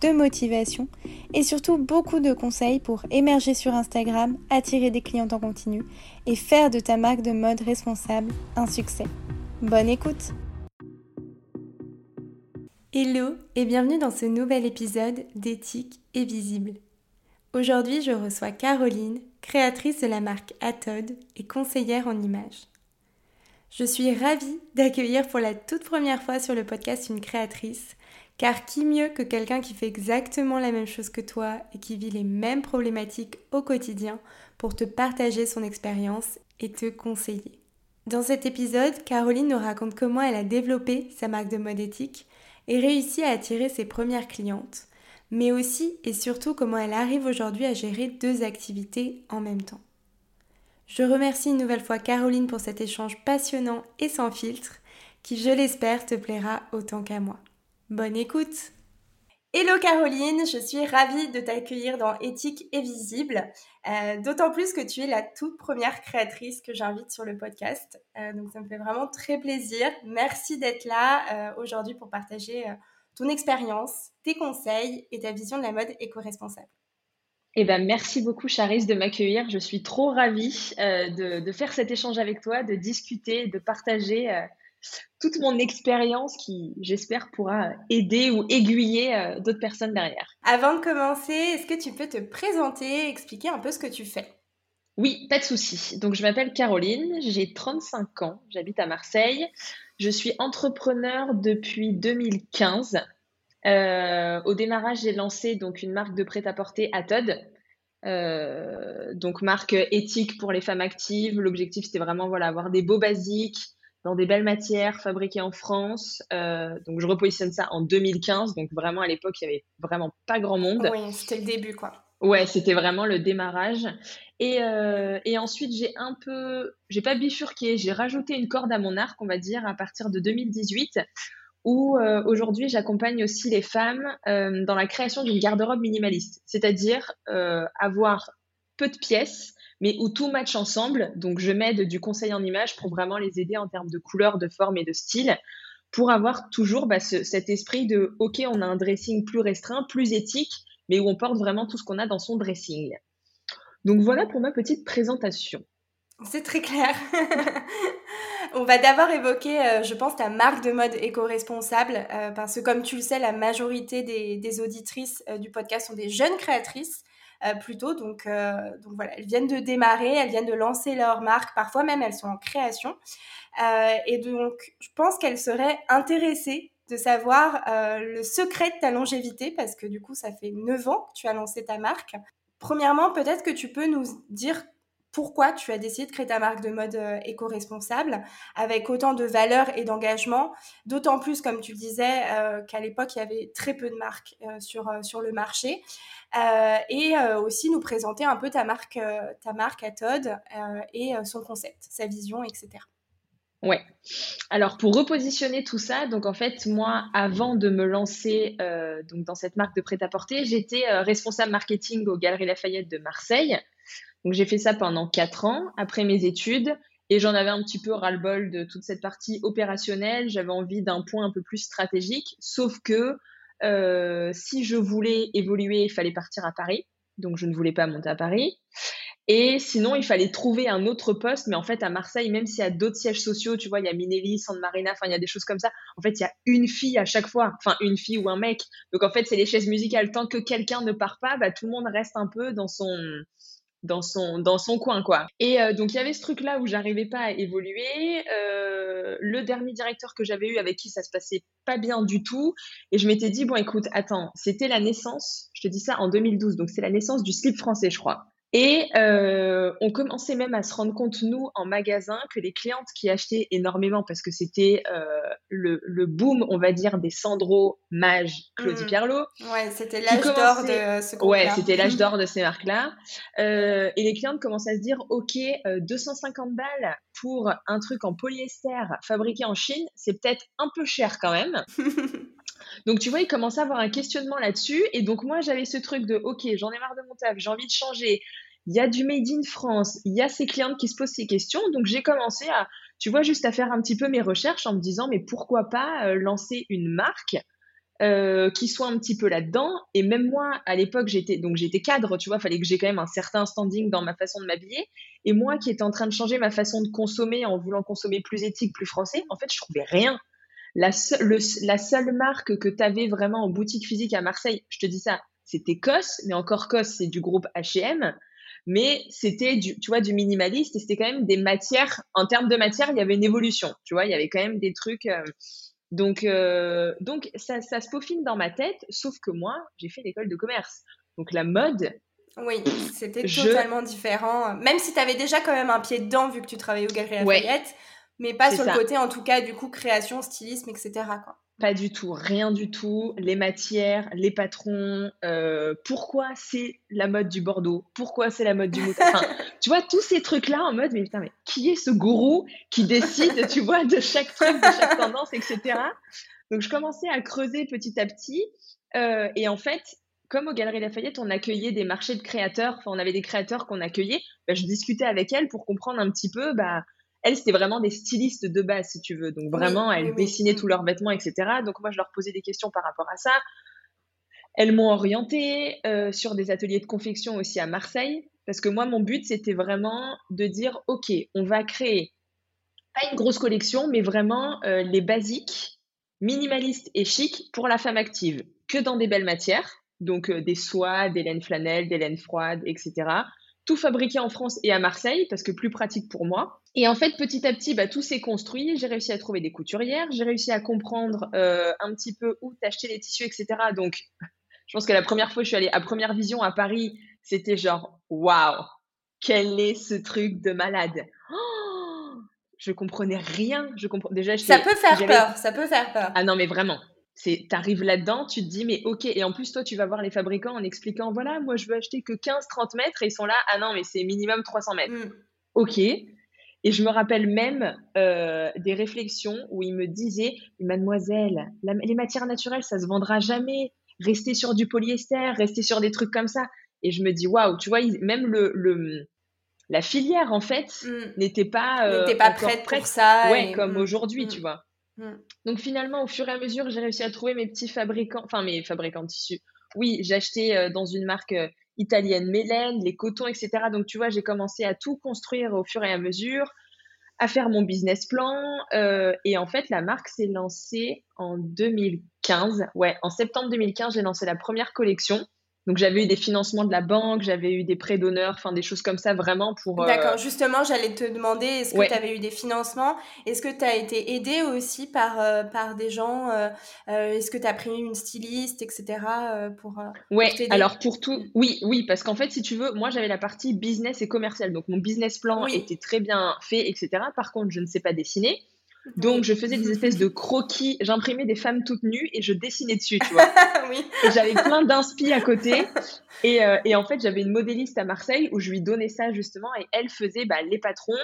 de motivation et surtout beaucoup de conseils pour émerger sur Instagram, attirer des clients en continu et faire de ta marque de mode responsable un succès. Bonne écoute Hello et bienvenue dans ce nouvel épisode d'Éthique et Visible. Aujourd'hui, je reçois Caroline, créatrice de la marque Atod et conseillère en images. Je suis ravie d'accueillir pour la toute première fois sur le podcast une créatrice car qui mieux que quelqu'un qui fait exactement la même chose que toi et qui vit les mêmes problématiques au quotidien pour te partager son expérience et te conseiller. Dans cet épisode, Caroline nous raconte comment elle a développé sa marque de mode éthique et réussi à attirer ses premières clientes, mais aussi et surtout comment elle arrive aujourd'hui à gérer deux activités en même temps. Je remercie une nouvelle fois Caroline pour cet échange passionnant et sans filtre qui, je l'espère, te plaira autant qu'à moi. Bonne écoute Hello Caroline, je suis ravie de t'accueillir dans Éthique et Visible, euh, d'autant plus que tu es la toute première créatrice que j'invite sur le podcast. Euh, donc ça me fait vraiment très plaisir. Merci d'être là euh, aujourd'hui pour partager ton expérience, tes conseils et ta vision de la mode éco-responsable. Eh ben, merci beaucoup, Charis, de m'accueillir. Je suis trop ravie de, de, faire cet échange avec toi, de discuter, de partager toute mon expérience qui, j'espère, pourra aider ou aiguiller euh, d'autres personnes derrière. Avant de commencer, est-ce que tu peux te présenter, expliquer un peu ce que tu fais? Oui, pas de souci. Donc, je m'appelle Caroline, j'ai 35 ans, j'habite à Marseille. Je suis entrepreneur depuis 2015. Euh, au démarrage, j'ai lancé donc une marque de prêt-à-porter à Todd. Euh, donc marque éthique pour les femmes actives. L'objectif c'était vraiment voilà avoir des beaux basiques, dans des belles matières, fabriquées en France. Euh, donc, je repositionne ça en 2015. Donc, vraiment, à l'époque, il n'y avait vraiment pas grand monde. Oui, c'était le début, quoi. Ouais, c'était vraiment le démarrage. Et, euh, et ensuite, j'ai un peu, j'ai pas bifurqué, j'ai rajouté une corde à mon arc, on va dire, à partir de 2018, où euh, aujourd'hui, j'accompagne aussi les femmes dans la création d'une garde-robe minimaliste, c'est-à-dire avoir peu de pièces, mais où tout match ensemble. Donc, je m'aide du conseil en image pour vraiment les aider en termes de couleur, de forme et de style, pour avoir toujours bah, cet esprit de OK, on a un dressing plus restreint, plus éthique, mais où on porte vraiment tout ce qu'on a dans son dressing. Donc, voilà pour ma petite présentation. C'est très clair. On va d'abord évoquer, euh, je pense, ta marque de mode éco-responsable, euh, parce que comme tu le sais, la majorité des, auditrices euh, du podcast sont des jeunes créatrices. Euh, plutôt. Donc, euh, donc voilà, elles viennent de démarrer, elles viennent de lancer leur marque, parfois même elles sont en création. Euh, et donc, je pense qu'elles seraient intéressées de savoir le secret de ta longévité, parce que du coup, ça fait 9 ans que tu as lancé ta marque. Premièrement, peut-être que tu peux nous dire pourquoi tu as décidé de créer ta marque de mode euh, éco-responsable avec autant de valeur et d'engagement, d'autant plus, comme tu le disais, euh, qu'à l'époque, il y avait très peu de marques euh, sur, sur le marché. et aussi nous présenter un peu ta marque, ta marque à Todd et son concept, sa vision, etc. Ouais. Alors pour repositionner tout ça, donc en fait moi avant de me lancer donc dans cette marque de prêt-à-porter, j'étais responsable marketing aux Galeries Lafayette de Marseille. Donc j'ai fait ça pendant quatre ans après mes études et j'en avais un petit peu ras-le-bol de toute cette partie opérationnelle. J'avais envie d'un point un peu plus stratégique, sauf que euh, si je voulais évoluer, il fallait partir à Paris. Donc je ne voulais pas monter à Paris. Et sinon, il fallait trouver un autre poste. Mais en fait, à Marseille, même s'il y a d'autres sièges sociaux, tu vois, il y a Minelli, San Marina, enfin, il y a des choses comme ça. En fait, il y a une fille à chaque fois. Enfin, une fille ou un mec. Donc, en fait, c'est les chaises musicales. Tant que quelqu'un ne part pas, bah, tout le monde reste un peu dans son, dans son, dans son coin, quoi. Et euh, donc, il y avait ce truc-là où j'arrivais pas à évoluer. Euh, le dernier directeur que j'avais eu avec qui ça se passait pas bien du tout. Et je m'étais dit, bon, écoute, attends, c'était la naissance, je te dis ça en 2012, donc c'est la naissance du slip français, je crois. Et euh, on commençait même à se rendre compte, nous, en magasin, que les clientes qui achetaient énormément, parce que c'était euh, le, le, boom, on va dire, des Sandro, Mage, Claudie mmh. Pierlot. Ouais, c'était l'âge d'or de ce groupe Ouais, c'était l'âge d'or de ces marques-là. Euh, et les clientes commencent à se dire, OK, 250 balles pour un truc en polyester fabriqué en Chine, c'est peut-être un peu cher quand même. Donc, tu vois, ils commençaient à avoir un questionnement là-dessus. Et donc, moi, j'avais ce truc de, OK, j'en ai marre de mon taf, j'ai envie de changer il y a du Made in France, il y a ces clientes qui se posent ces questions. Donc j'ai commencé à, tu vois, juste à faire un petit peu mes recherches en me disant, mais pourquoi pas euh, lancer une marque euh, qui soit un petit peu là-dedans. Et même moi, à l'époque, j'étais donc j'étais cadre, tu vois, fallait que j'ai quand même un certain standing dans ma façon de m'habiller. Et moi, qui étais en train de changer ma façon de consommer en voulant consommer plus éthique, plus français, en fait, je trouvais rien. La, la seule marque que tu avais vraiment en boutique physique à Marseille, je te dis ça, c'était COS, mais encore COS, c'est du groupe H&M mais c'était du, tu vois, du minimaliste et c'était quand même des matières, en termes de matière, il y avait une évolution, tu vois, il y avait quand même des trucs. Euh, donc, euh, donc ça, ça, se peaufine dans ma tête, sauf que moi, j'ai fait l'école de commerce. Donc la mode. Oui, c'était totalement différent. Même si tu avais déjà quand même un pied dedans, vu que tu travaillais au Galerie Lafayette, mais pas sur le côté, en tout cas, du coup, création, stylisme, etc. Quoi. Pas du tout, rien du tout. Les matières, les patrons, euh, pourquoi c'est la mode du Bordeaux? Pourquoi c'est la mode du mouton? Tu vois, tous ces trucs-là en mode, mais putain, mais qui est ce gourou qui décide, tu vois, de chaque truc, de chaque tendance, etc. Donc, je commençais à creuser petit à petit. Euh, et en fait, comme au Galeries Lafayette, on accueillait des marchés de créateurs, enfin, on avait des créateurs qu'on accueillait, bah, je discutais avec elles pour comprendre un petit peu, bah, elles, c'était vraiment des stylistes de base, si tu veux. Donc vraiment, elles dessinaient tous leurs vêtements, etc. Donc moi, je leur posais des questions par rapport à ça. Elles m'ont orientée euh, sur des ateliers de confection aussi à Marseille, parce que moi, mon but, c'était vraiment de dire, OK, on va créer pas une grosse collection, mais vraiment euh, les basiques, minimalistes et chic pour la femme active, que dans des belles matières, donc euh, des soies, des laines flanelles, des laines froides, etc tout fabriqué en France et à Marseille parce que plus pratique pour moi. Et en fait, petit à petit, bah, tout s'est construit. J'ai réussi à trouver des couturières, j'ai réussi à comprendre euh, un petit peu où t'acheter les tissus, etc. Donc, je pense que la première fois que je suis allée à Première Vision à Paris, c'était genre waouh, quel est ce truc de malade. Oh je comprenais rien. Je comprends déjà. Ça peut faire peur. Ça peut faire peur. Ah non, mais vraiment c'est t'arrives là-dedans, tu te dis mais ok et en plus toi tu vas voir les fabricants en expliquant voilà moi je veux acheter que 15-30 mètres et ils sont là ah non mais c'est minimum 300 mètres. Mm. Ok. Et je me rappelle même euh, des réflexions où ils me disaient mademoiselle les matières naturelles ça se vendra jamais restez sur du polyester restez sur des trucs comme ça et je me dis waouh tu vois même le, le la filière en fait mm. n'était pas euh, pas prête, pour ça ouais comme mm. aujourd'hui tu vois Mm. Donc finalement, au fur et à mesure, j'ai réussi à trouver mes petits fabricants, enfin mes fabricants de tissus. Oui, acheté euh, dans une marque euh, italienne Mélène, les cotons, etc. Donc tu vois, j'ai commencé à tout construire au fur et à mesure, à faire mon business plan. Euh, et en fait, la marque s'est lancée en 2015. Ouais, en septembre 2015, j'ai lancé la première collection. Donc j'avais eu des financements de la banque, j'avais eu des prêts d'honneur, enfin des choses comme ça vraiment pour... Euh, D'accord, justement j'allais te demander, est-ce que tu avais eu des financements? Est-ce que tu as été aidé aussi par, euh, par des gens euh, Est-ce que tu as pris une styliste, etc. pour... ouais, alors pour tout, oui, oui, parce qu'en fait si tu veux, moi j'avais la partie business et commercial, donc mon business plan était très bien fait, etc. Par contre je ne sais pas dessiner. Donc, je faisais des espèces de croquis. J'imprimais des femmes toutes nues et je dessinais dessus, tu vois. oui. J'avais plein d'inspi à côté. Et, euh, et en fait, j'avais une modéliste à Marseille où je lui donnais ça justement et elle faisait bah, les patrons.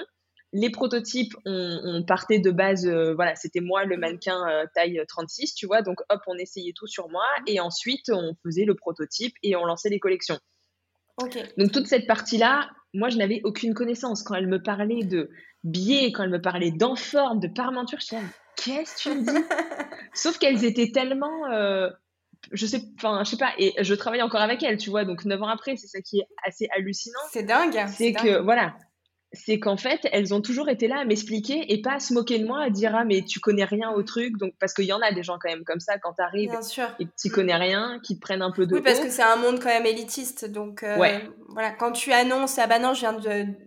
Les prototypes, on, partait de base, euh, voilà, c'était moi le mannequin euh, taille 36, tu vois. Donc, hop, on essayait tout sur moi et ensuite, on faisait le prototype et on lançait les collections. Donc, toute cette partie-là, moi, je n'avais aucune connaissance. Quand elle me parlait de biais, quand elle me parlait d'enforme, de parmenture, je disais, qu'est-ce que tu me dis? Sauf qu'elles étaient tellement. Euh, je sais, enfin, je sais pas, et je travaille encore avec elles, tu vois, donc neuf ans après, c'est ça qui est assez hallucinant. C'est dingue. C'est que, voilà, c'est qu'en fait, elles ont toujours été là à m'expliquer et pas à se moquer de moi, à dire ah mais tu connais rien au truc, donc parce qu'il y en a des gens quand même comme ça quand t'arrives et que tu connais rien, qui te prennent un peu de oui parce que c'est un monde quand même élitiste, donc euh, voilà quand tu annonces ah bah non je viens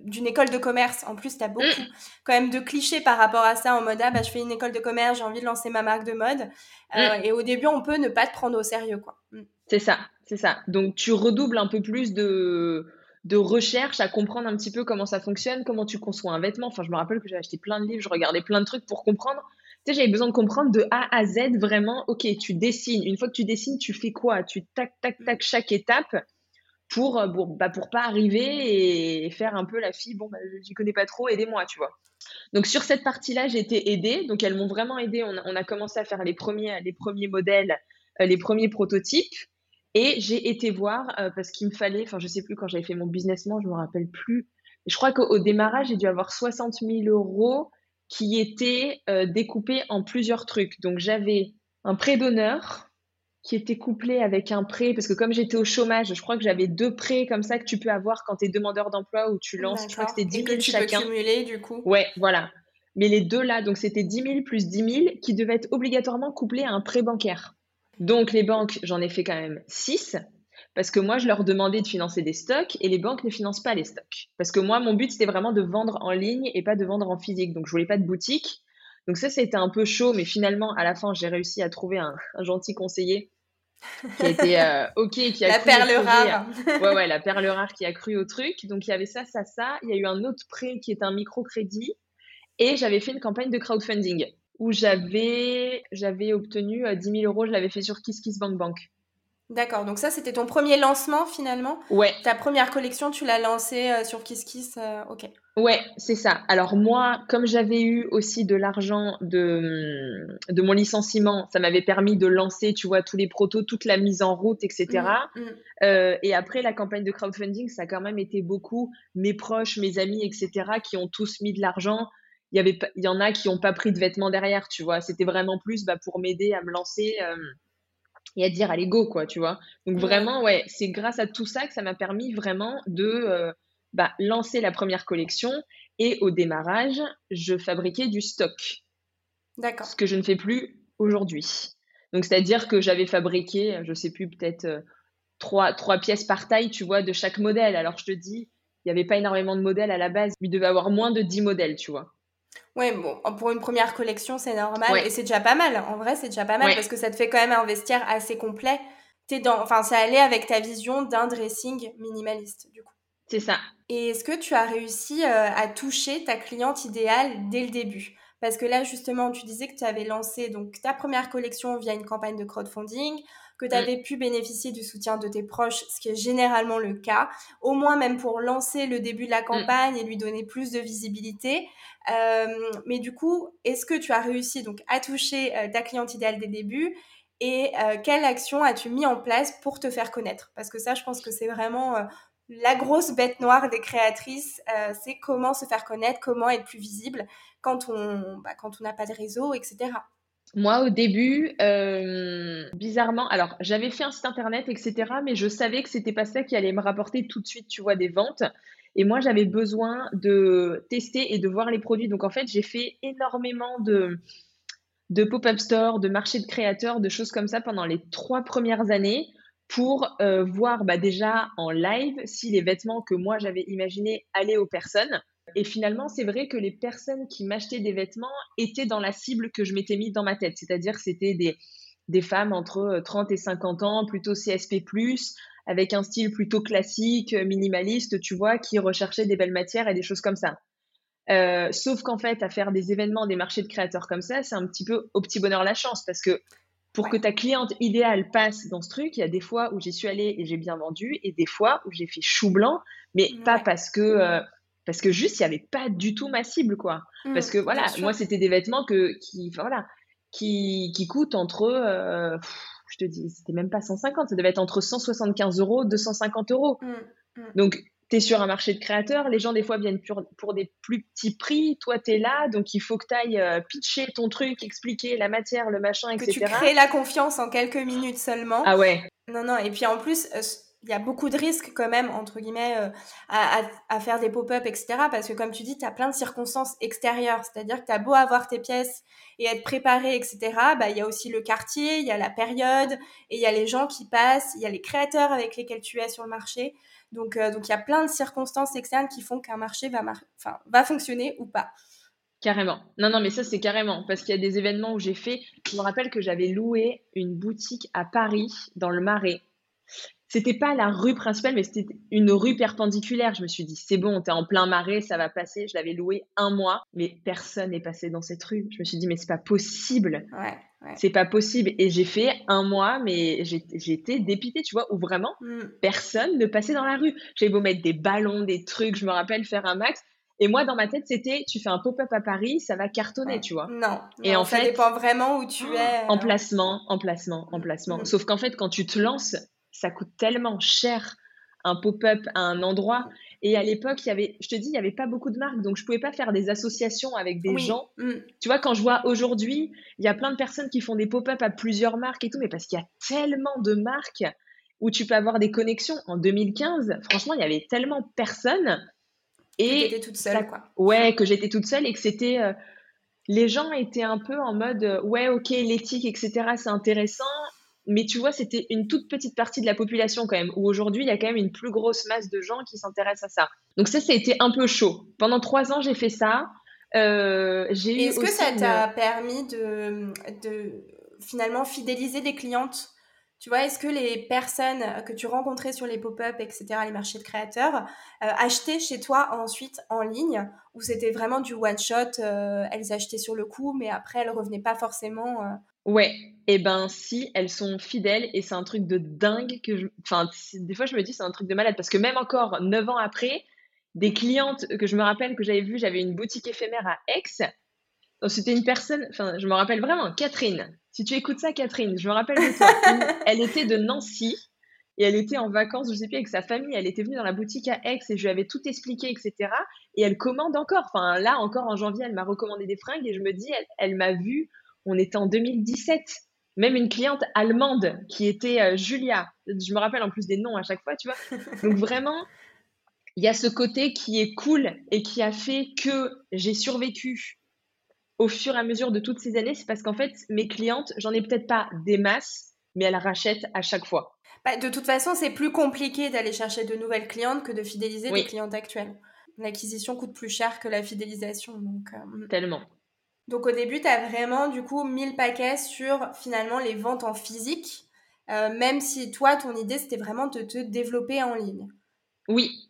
d'une école de commerce, en plus t'as beaucoup mm. quand même de clichés par rapport à ça en mode ah bah je fais une école de commerce, j'ai envie de lancer ma marque de mode euh, mm. et au début on peut ne pas te prendre au sérieux quoi. Mm. C'est ça, c'est ça. Donc tu redoubles un peu plus de de recherche à comprendre un petit peu comment ça fonctionne, comment tu conçois un vêtement. Enfin, je me rappelle que j'ai acheté plein de livres, je regardais plein de trucs pour comprendre. Tu sais, j'avais besoin de comprendre de A à Z vraiment, ok, tu dessines. Une fois que tu dessines, tu fais quoi? Tu tac, tac, tac, chaque étape pour, euh, bon, bah, pour pas arriver et faire un peu la fille, bon, bah, je connais pas trop, aidez-moi, tu vois. Donc sur cette partie-là, j'ai été aidée. Donc elles m'ont vraiment aidée. On a, commencé à faire les premiers, les premiers modèles, euh, les premiers prototypes. Et j'ai été voir euh, parce qu'il me fallait, enfin je sais plus quand j'avais fait mon businessment, je me rappelle plus. Je crois qu'au démarrage, j'ai dû avoir 60 000 euros qui étaient découpés en plusieurs trucs. Donc j'avais un prêt d'honneur, qui était couplé avec un prêt, parce que comme j'étais au chômage, je crois que j'avais deux prêts comme ça que tu peux avoir quand tu es demandeur d'emploi ou tu lances, je crois que c'était 10 000 Et que tu chacun. Peux cumuler, du coup. Ouais, voilà. Mais les deux là, donc c'était 10 000 plus 10 000 qui devaient être obligatoirement couplés à un prêt bancaire. Donc les banques, j'en ai fait quand même 6 parce que moi, je leur demandais de financer des stocks et les banques ne financent pas les stocks. Parce que moi, mon but, c'était vraiment de vendre en ligne et pas de vendre en physique. Donc, je voulais pas de boutique. Donc ça, c'était un peu chaud, mais finalement, à la fin, j'ai réussi à trouver un gentil conseiller qui a été euh, ok, qui a la perle rare. ouais, ouais, la perle rare qui a cru au truc. Donc il y avait ça, ça, ça. Il y a eu un autre prêt qui est un microcrédit et j'avais fait une campagne de crowdfunding où j'avais j'avais obtenu 10 euh, 000 euros. Je l'avais fait sur KissKissBankBank. D'accord, donc ça c'était ton premier lancement finalement? Ouais. Ta première collection, tu l'as lancée euh, sur KissKiss, ok. Ouais, c'est ça. Alors moi, comme j'avais eu aussi de l'argent de, de mon licenciement, ça m'avait permis de lancer, tu vois, tous les protos, toute la mise en route, etc. Mmh, mmh. euh, et après, la campagne de crowdfunding, ça a quand même été beaucoup mes proches, mes amis, etc., qui ont tous mis de l'argent. Il y, avait, il y en a qui n'ont pas pris de vêtements derrière, tu vois. C'était vraiment plus bah, pour m'aider à me lancer. Euh, et à dire allez go quoi tu vois. Donc vraiment ouais c'est grâce à tout ça que ça m'a permis vraiment de euh, bah, lancer la première collection et au démarrage je fabriquais du stock. D'accord. Ce que je ne fais plus aujourd'hui. Donc c'est à dire que j'avais fabriqué je sais plus peut-être trois, trois pièces par taille tu vois de chaque modèle. Alors je te dis il n'y avait pas énormément de modèles à la base il devait avoir moins de 10 modèles tu vois Ouais, bon, pour une première collection, c'est normal. Et c'est déjà pas mal. En vrai, c'est déjà pas mal parce que ça te fait quand même un vestiaire assez complet. T'es dans, enfin, ça allait avec ta vision d'un dressing minimaliste, du coup. C'est ça. Et est-ce que tu as réussi euh, à toucher ta cliente idéale dès le début? Parce que là, justement, tu disais que tu avais lancé donc ta première collection via une campagne de crowdfunding que tu avais pu bénéficier du soutien de tes proches, ce qui est généralement le cas, au moins même pour lancer le début de la mm. campagne et lui donner plus de visibilité. Euh, mais du coup, est-ce que tu as réussi donc à toucher euh, ta cliente idéale dès le début et euh, quelle action as-tu mis en place pour te faire connaître? Parce que ça, je pense que c'est vraiment la grosse bête noire des créatrices, c'est comment se faire connaître, comment être plus visible quand on bah, quand on n'a pas de réseau, etc. Moi, au début, euh, bizarrement, alors j'avais fait un site internet, etc., mais je savais que c'était pas ça qui allait me rapporter tout de suite, tu vois, des ventes. Et moi, j'avais besoin de tester et de voir les produits. Donc, en fait, j'ai fait énormément de, pop-up store, de marché de créateurs, de choses comme ça pendant les trois premières années pour euh, voir bah, déjà en live si les vêtements que moi j'avais imaginés allaient aux personnes. Et finalement, c'est vrai que les personnes qui m'achetaient des vêtements étaient dans la cible que je m'étais mise dans ma tête. C'est-à-dire que c'était des, des femmes entre 30 euh, et 50 ans, plutôt CSP+, avec un style plutôt classique, euh, minimaliste, tu vois, qui recherchaient des belles matières et des choses comme ça. Euh, sauf qu'en fait, à faire des événements, des marchés de créateurs comme ça, c'est un petit peu au petit bonheur la chance parce que pour que ta cliente idéale passe dans ce truc, il y a des fois où j'y suis allée et j'ai bien vendu et des fois où j'ai fait chou blanc, mais pas parce que parce que juste il n'y avait pas du tout ma cible quoi. Mmh, parce que voilà moi c'était des vêtements que qui voilà qui, qui coûtent entre euh, je te dis c'était même pas 150 ça devait être entre 175 euros 250 euros. Mmh, mmh. donc tu es sur un marché de créateurs les gens des fois viennent pour, pour des plus petits prix toi tu es là donc il faut que tu ailles euh, pitcher ton truc expliquer la matière le machin etc que tu crées la confiance en quelques minutes seulement. Ah ouais. Non non et puis en plus euh, il y a beaucoup de risques quand même, entre guillemets, euh, à, faire des pop-up, etc. Parce que comme tu dis, tu as plein de circonstances extérieures. C'est-à-dire que tu as beau avoir tes pièces et être préparé, etc. Bah, il y a aussi le quartier, il y a la période, et il y a les gens qui passent, il y a les créateurs avec lesquels tu es sur le marché. Donc, euh, donc il y a plein de circonstances externes qui font qu'un marché va, enfin, va fonctionner ou pas. Carrément. Non, non, mais ça, c'est carrément. Parce qu'il y a des événements où j'ai fait. Je me rappelle que j'avais loué une boutique à Paris, dans le Marais c'était pas la rue principale, mais c'était une rue perpendiculaire. Je me suis dit, c'est bon, t'es en plein marais, ça va passer. Je l'avais loué un mois, mais personne n'est passé dans cette rue. Je me suis dit, mais c'est pas possible. Ouais, C'est pas possible. Et j'ai fait un mois, mais j'étais dépitée, tu vois, où vraiment mm. personne ne passait dans la rue. J'avais beau mettre des ballons, des trucs, je me rappelle faire un max. Et moi, dans ma tête, c'était, tu fais un pop-up à Paris, ça va cartonner, tu vois. Non. Et en ça fait, dépend vraiment où tu es. Euh. Emplacement, emplacement, emplacement. Mm. Sauf qu'en fait, quand tu te lances, ça coûte tellement cher un pop-up à un endroit. Et à l'époque, il y avait, je te dis, il n'y avait pas beaucoup de marques, donc je pouvais pas faire des associations avec des gens. Mm. Tu vois, quand je vois aujourd'hui, il y a plein de personnes qui font des pop-up à plusieurs marques et tout, mais parce qu'il y a tellement de marques où tu peux avoir des connexions. En 2015, franchement, il y avait tellement personne. Et que toute seule, quoi. Ouais, que j'étais toute seule et que c'était. Euh, les gens étaient un peu en mode, euh, ouais, ok, l'éthique, etc., c'est intéressant mais tu vois, c'était une toute petite partie de la population quand même, où aujourd'hui, il y a quand même une plus grosse masse de gens qui s'intéressent à ça. Donc ça, ça a été un peu chaud. Pendant trois ans, j'ai fait ça. Euh, Est-ce que ça t'a permis de, de finalement fidéliser des clientes? Tu vois, est-ce que les personnes que tu rencontrais sur les pop-up, etc., les marchés de créateurs, euh, achetaient chez toi ensuite en ligne? Ou c'était vraiment du one-shot, euh, elles achetaient sur le coup, mais après elles revenaient pas forcément euh, Ouais, et eh ben si, elles sont fidèles et c'est un truc de dingue que je... Enfin, des fois je me dis c'est un truc de malade parce que même encore neuf ans après, des clientes que je me rappelle que j'avais vues, j'avais une boutique éphémère à Aix. C'était une personne, enfin je me rappelle vraiment, Catherine. Si tu écoutes ça, Catherine, je me rappelle de toi. elle était de Nancy et elle était en vacances, je sais plus, avec sa famille. Elle était venue dans la boutique à Aix et je lui avais tout expliqué, etc. Et elle commande encore. Enfin là, encore en janvier, elle m'a recommandé des fringues et je me dis, elle, elle m'a vue on était en 2017. Même une cliente allemande qui était euh, Julia. Je me rappelle en plus des noms à chaque fois, tu vois. Donc vraiment, il y a ce côté qui est cool et qui a fait que j'ai survécu au fur et à mesure de toutes ces années. C'est parce qu'en fait, mes clientes, j'en ai peut-être pas des masses, mais elles rachètent à chaque fois. Bah, de toute façon, c'est plus compliqué d'aller chercher de nouvelles clientes que de fidéliser des clientes actuelles. L'acquisition coûte plus cher que la fidélisation. Donc, euh, Tellement. Donc au début, tu as vraiment du coup mis le paquet sur finalement les ventes en physique, euh, même si toi, ton idée, c'était vraiment de te développer en ligne. Oui.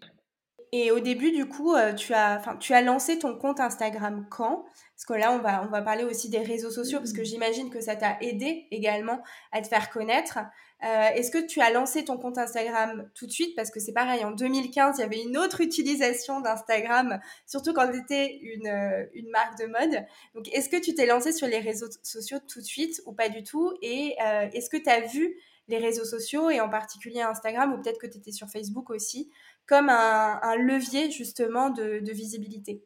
Et au début, du coup, euh, tu, as, tu as lancé ton compte Instagram quand? Parce que là, on va, on va parler aussi des réseaux sociaux, parce que j'imagine que ça t'a aidé également à te faire connaître. Euh, est-ce que tu as lancé ton compte Instagram tout de suite? Parce que c'est pareil, en 2015, il y avait une autre utilisation d'Instagram, surtout quand tu étais une, euh, une, marque de mode. Donc, est-ce que tu t'es lancé sur les réseaux sociaux tout de suite ou pas du tout? Et euh, est-ce que tu as vu les réseaux sociaux, et en particulier Instagram, ou peut-être que tu étais sur Facebook aussi, comme un, un levier justement de, de visibilité?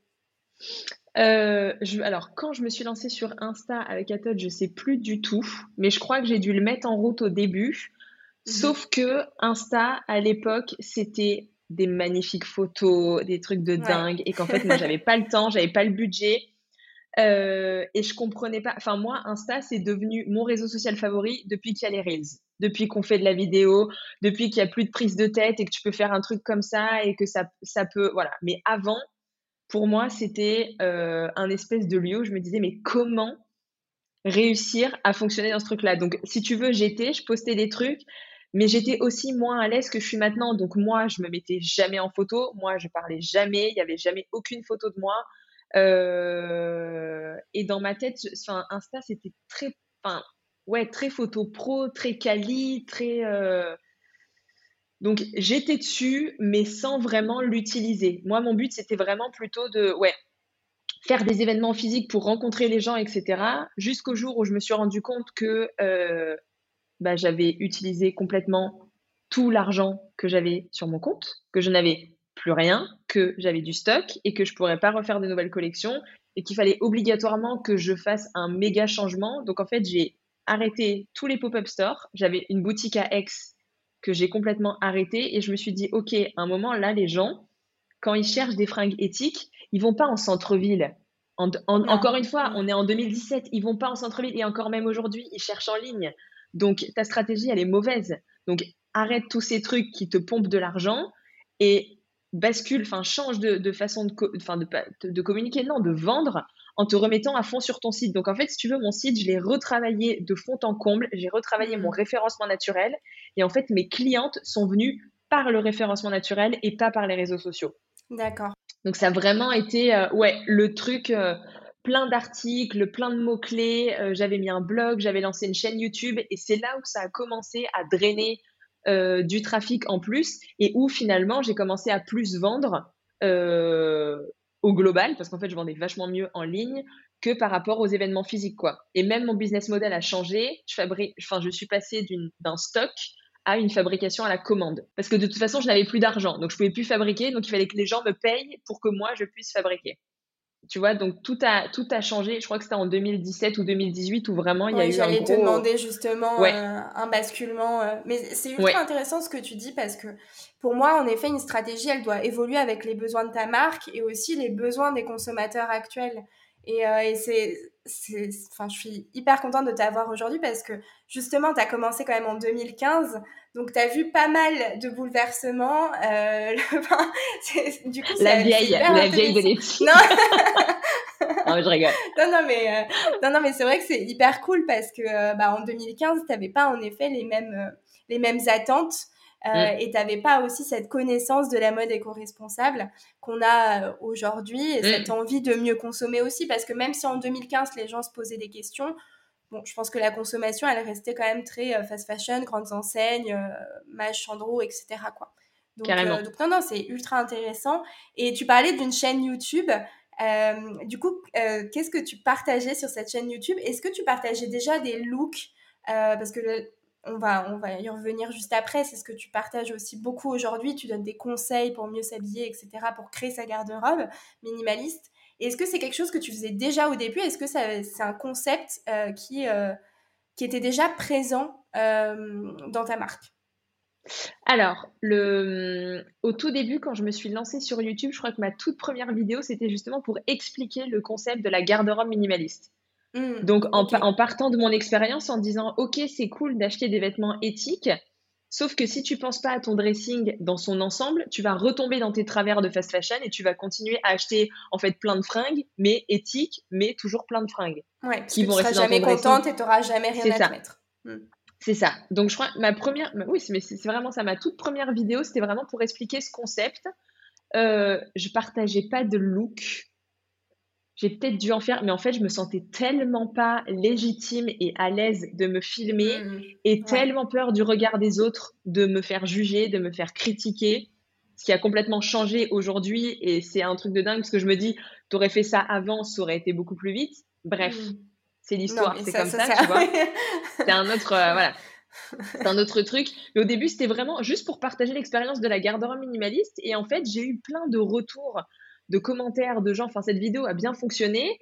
Je, alors, quand je me suis lancée sur Insta avec Atod, je sais plus du tout, mais je crois que j'ai dû le mettre en route au début. Mhm. Sauf que Insta, à l'époque, c'était des magnifiques photos, des trucs de dingue, et qu'en fait, moi, j'avais pas le temps, j'avais pas le budget. Euh, et je comprenais pas. Enfin, moi, Insta, c'est devenu mon réseau social favori depuis qu'il y a les Reels, depuis qu'on fait de la vidéo, depuis qu'il y a plus de prise de tête et que tu peux faire un truc comme ça et que ça, ça peut. Voilà. Mais avant, pour moi, c'était euh, un espèce de lieu où je me disais, mais comment réussir à fonctionner dans ce truc-là? Donc, si tu veux, j'étais, je postais des trucs, mais j'étais aussi moins à l'aise que je suis maintenant. Donc, moi, je me mettais jamais en photo. Moi, je parlais jamais. Il n'y avait jamais aucune photo de moi. Euh, et dans ma tête, enfin, Insta, c'était très, enfin, ouais, très photo pro, très quali, très. Euh, donc j'étais dessus, mais sans vraiment l'utiliser. Moi, mon but, c'était vraiment plutôt de faire des événements physiques pour rencontrer les gens, etc. Jusqu'au jour où je me suis rendu compte que euh, bah, j'avais utilisé complètement tout l'argent que j'avais sur mon compte, que je n'avais plus rien, que j'avais du stock et que je pourrais pas refaire de nouvelles collections et qu'il fallait obligatoirement que je fasse un méga changement. Donc en fait, j'ai arrêté tous les pop-up stores. J'avais une boutique à Aix que j'ai complètement arrêté et je me suis dit, OK, à un moment, là, les gens, quand ils cherchent des fringues éthiques, ils vont pas en centre-ville. encore une fois, on est en 2017, ils vont pas en centre-ville et encore même aujourd'hui, ils cherchent en ligne. Donc, ta stratégie, elle est mauvaise. Donc, arrête tous ces trucs qui te pompent de l'argent et bascule, enfin change de, façon de, de, de, communiquer, non, de vendre en te remettant à fond sur ton site. Donc en fait, si tu veux, mon site, je l'ai retravaillé de fond en comble, j'ai retravaillé mon mmh. référencement naturel et en fait, mes clientes sont venues par le référencement naturel et pas par les réseaux sociaux. D'accord. Donc ça a vraiment été euh, ouais, le truc euh, plein d'articles, plein de mots-clés, euh, j'avais mis un blog, j'avais lancé une chaîne YouTube et c'est là où ça a commencé à drainer du trafic en plus et où finalement j'ai commencé à plus vendre au global, parce qu'en fait, je vendais vachement mieux en ligne que par rapport aux événements physiques, quoi. Et même mon business model a changé. Je fabrique, enfin, je suis passée d'un stock à une fabrication à la commande. Parce que de toute façon, je n'avais plus d'argent. Donc, je pouvais plus fabriquer. Donc, il fallait que les gens me payent pour que moi, je puisse fabriquer. Tu vois, donc tout a, tout a changé. Je crois que c'était en 2017 ou 2018 où vraiment il y a eu un gros... J'allais te demander justement euh, un basculement. Euh, mais c'est ultra intéressant ce que tu dis parce que pour moi, en effet, une stratégie, elle doit évoluer avec les besoins de ta marque et aussi les besoins des consommateurs actuels. Et, euh, et c'est, enfin, je suis hyper contente de t'avoir aujourd'hui parce que justement, tu as commencé quand même en 2015. Donc, tu as vu pas mal de bouleversements. Euh, du coup, la vieille, la vieille de Non. non, je rigole. Non, non, mais, euh, non, non, mais c'est vrai que c'est hyper cool parce que euh, bah, en 2015, tu n'avais pas en effet les mêmes, les mêmes attentes. Euh, mm. Et tu n'avais pas aussi cette connaissance de la mode éco-responsable qu'on a euh, aujourd'hui et mm. cette envie de mieux consommer aussi. Parce que même si en 2015, les gens se posaient des questions, bon, je pense que la consommation, elle restait quand même très euh, fast fashion, grandes enseignes, Mage, Chandro, etc. Quoi. Donc, donc non, non, c'est ultra intéressant. Et tu parlais d'une chaîne YouTube. du coup, qu'est-ce que tu partageais sur cette chaîne YouTube? Est-ce que tu partageais déjà des looks Parce que le, on va, on va y revenir juste après. C'est ce que tu partages aussi beaucoup aujourd'hui. Tu donnes des conseils pour mieux s'habiller, etc., pour créer sa garde-robe minimaliste. Est-ce que c'est quelque chose que tu faisais déjà au début? Est-ce que c'est un concept euh, qui, euh, qui était déjà présent euh, dans ta marque? Alors, le, au tout début, quand je me suis lancée sur YouTube, je crois que ma toute première vidéo, c'était justement pour expliquer le concept de la garde-robe minimaliste. Mmh, Donc, en, partant de mon expérience, en disant, OK, c'est cool d'acheter des vêtements éthiques, sauf que si tu penses pas à ton dressing dans son ensemble, tu vas retomber dans tes travers de fast fashion et tu vas continuer à acheter en fait plein de fringues, mais éthiques, mais toujours plein de fringues. Ouais, qui vont tu seras jamais contente et tu n'auras jamais rien à te mettre. Mmh. C'est ça. Donc, je crois, ma première, oui, c'est vraiment ça. Ma toute première vidéo, c'était vraiment pour expliquer ce concept. Euh, je partageais pas de look j'ai peut-être dû en faire, mais en fait, je me sentais tellement pas légitime et à l'aise de me filmer mmh. et tellement peur du regard des autres, de me faire juger, de me faire critiquer, ce qui a complètement changé aujourd'hui et c'est un truc de dingue parce que je me dis, t'aurais fait ça avant, ça aurait été beaucoup plus vite. Bref, mmh. c'est l'histoire, c'est comme ça, tu vois. c'est un autre, euh, voilà. C'est un autre truc. Mais au début, c'était vraiment juste pour partager l'expérience de la garde-robe minimaliste. Et en fait, j'ai eu plein de retours de commentaires de gens. Enfin, cette vidéo a bien fonctionné.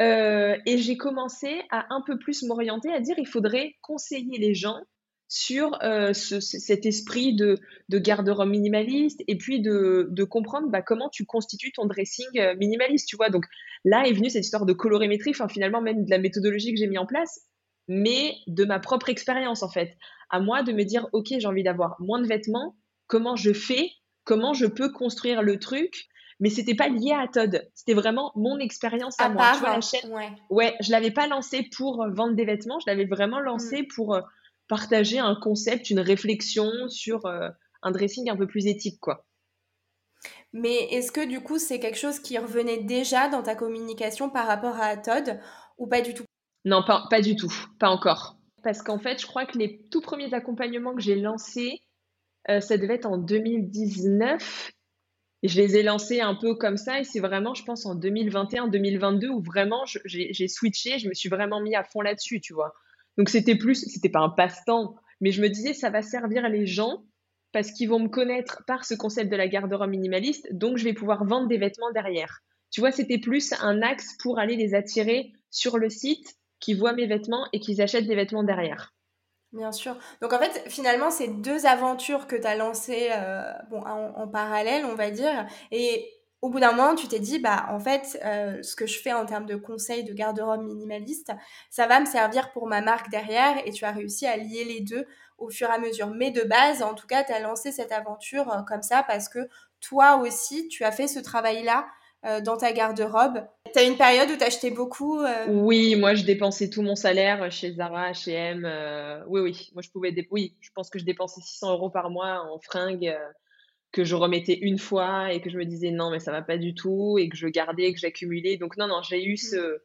Euh, et j'ai commencé à un peu plus m'orienter à dire il faudrait conseiller les gens sur euh, cet esprit de, garde-robe minimaliste et puis de, comprendre bah, comment tu constitues ton dressing euh, minimaliste, tu vois. Donc là est venue cette histoire de colorimétrie, enfin finalement même de la méthodologie que j'ai mis en place, mais de ma propre expérience en fait. À moi de me dire, ok, j'ai envie d'avoir moins de vêtements, comment je fais, comment je peux construire le truc mais c'était pas lié à Todd. C'était vraiment mon expérience à, moi. tu vois, la chaîne. Ouais. je l'avais pas lancé pour euh, vendre des vêtements, je l'avais vraiment lancé mm. pour euh, partager un concept, une réflexion sur euh, un dressing un peu plus éthique, quoi. Mais est-ce que du coup, c'est quelque chose qui revenait déjà dans ta communication par rapport à Todd ou pas du tout? Non, pas, pas du tout, pas encore. Parce qu'en fait, je crois que les tout premiers accompagnements que j'ai lancés, ça devait être en 2019 je les ai lancés un peu comme ça et c'est vraiment, je pense, en 2021-2022 où vraiment j'ai switché, je me suis vraiment mis à fond là-dessus, tu vois. Donc c'était plus, c'était pas un passe-temps, mais je me disais ça va servir les gens parce qu'ils vont me connaître par ce concept de la garde-robe minimaliste, donc je vais pouvoir vendre des vêtements derrière. Tu vois, c'était plus un axe pour aller les attirer sur le site, qui voient mes vêtements et qu'ils achètent des vêtements derrière. Bien sûr. Donc en fait, finalement, c'est deux aventures que tu as lancées euh, bon, en, parallèle, on va dire. Et au bout d'un moment, tu t'es dit, bah en fait, euh, ce que je fais en termes de conseils de garde-robe minimaliste, ça va me servir pour ma marque derrière. Et tu as réussi à lier les deux au fur et à mesure. Mais de base, en tout cas, tu as lancé cette aventure euh, comme ça parce que toi aussi, tu as fait ce travail-là euh, dans ta garde-robe. Tu as une période où tu achetais beaucoup euh? Oui, moi je dépensais tout mon salaire chez Zara, H&M. oui, oui, moi je pouvais... Oui, je pense que je dépensais 600 euros par mois en fringues que je remettais une fois et que je me disais non mais ça va pas du tout et que je gardais, que j'accumulais. Donc non, non, j'ai eu ce... Mmh.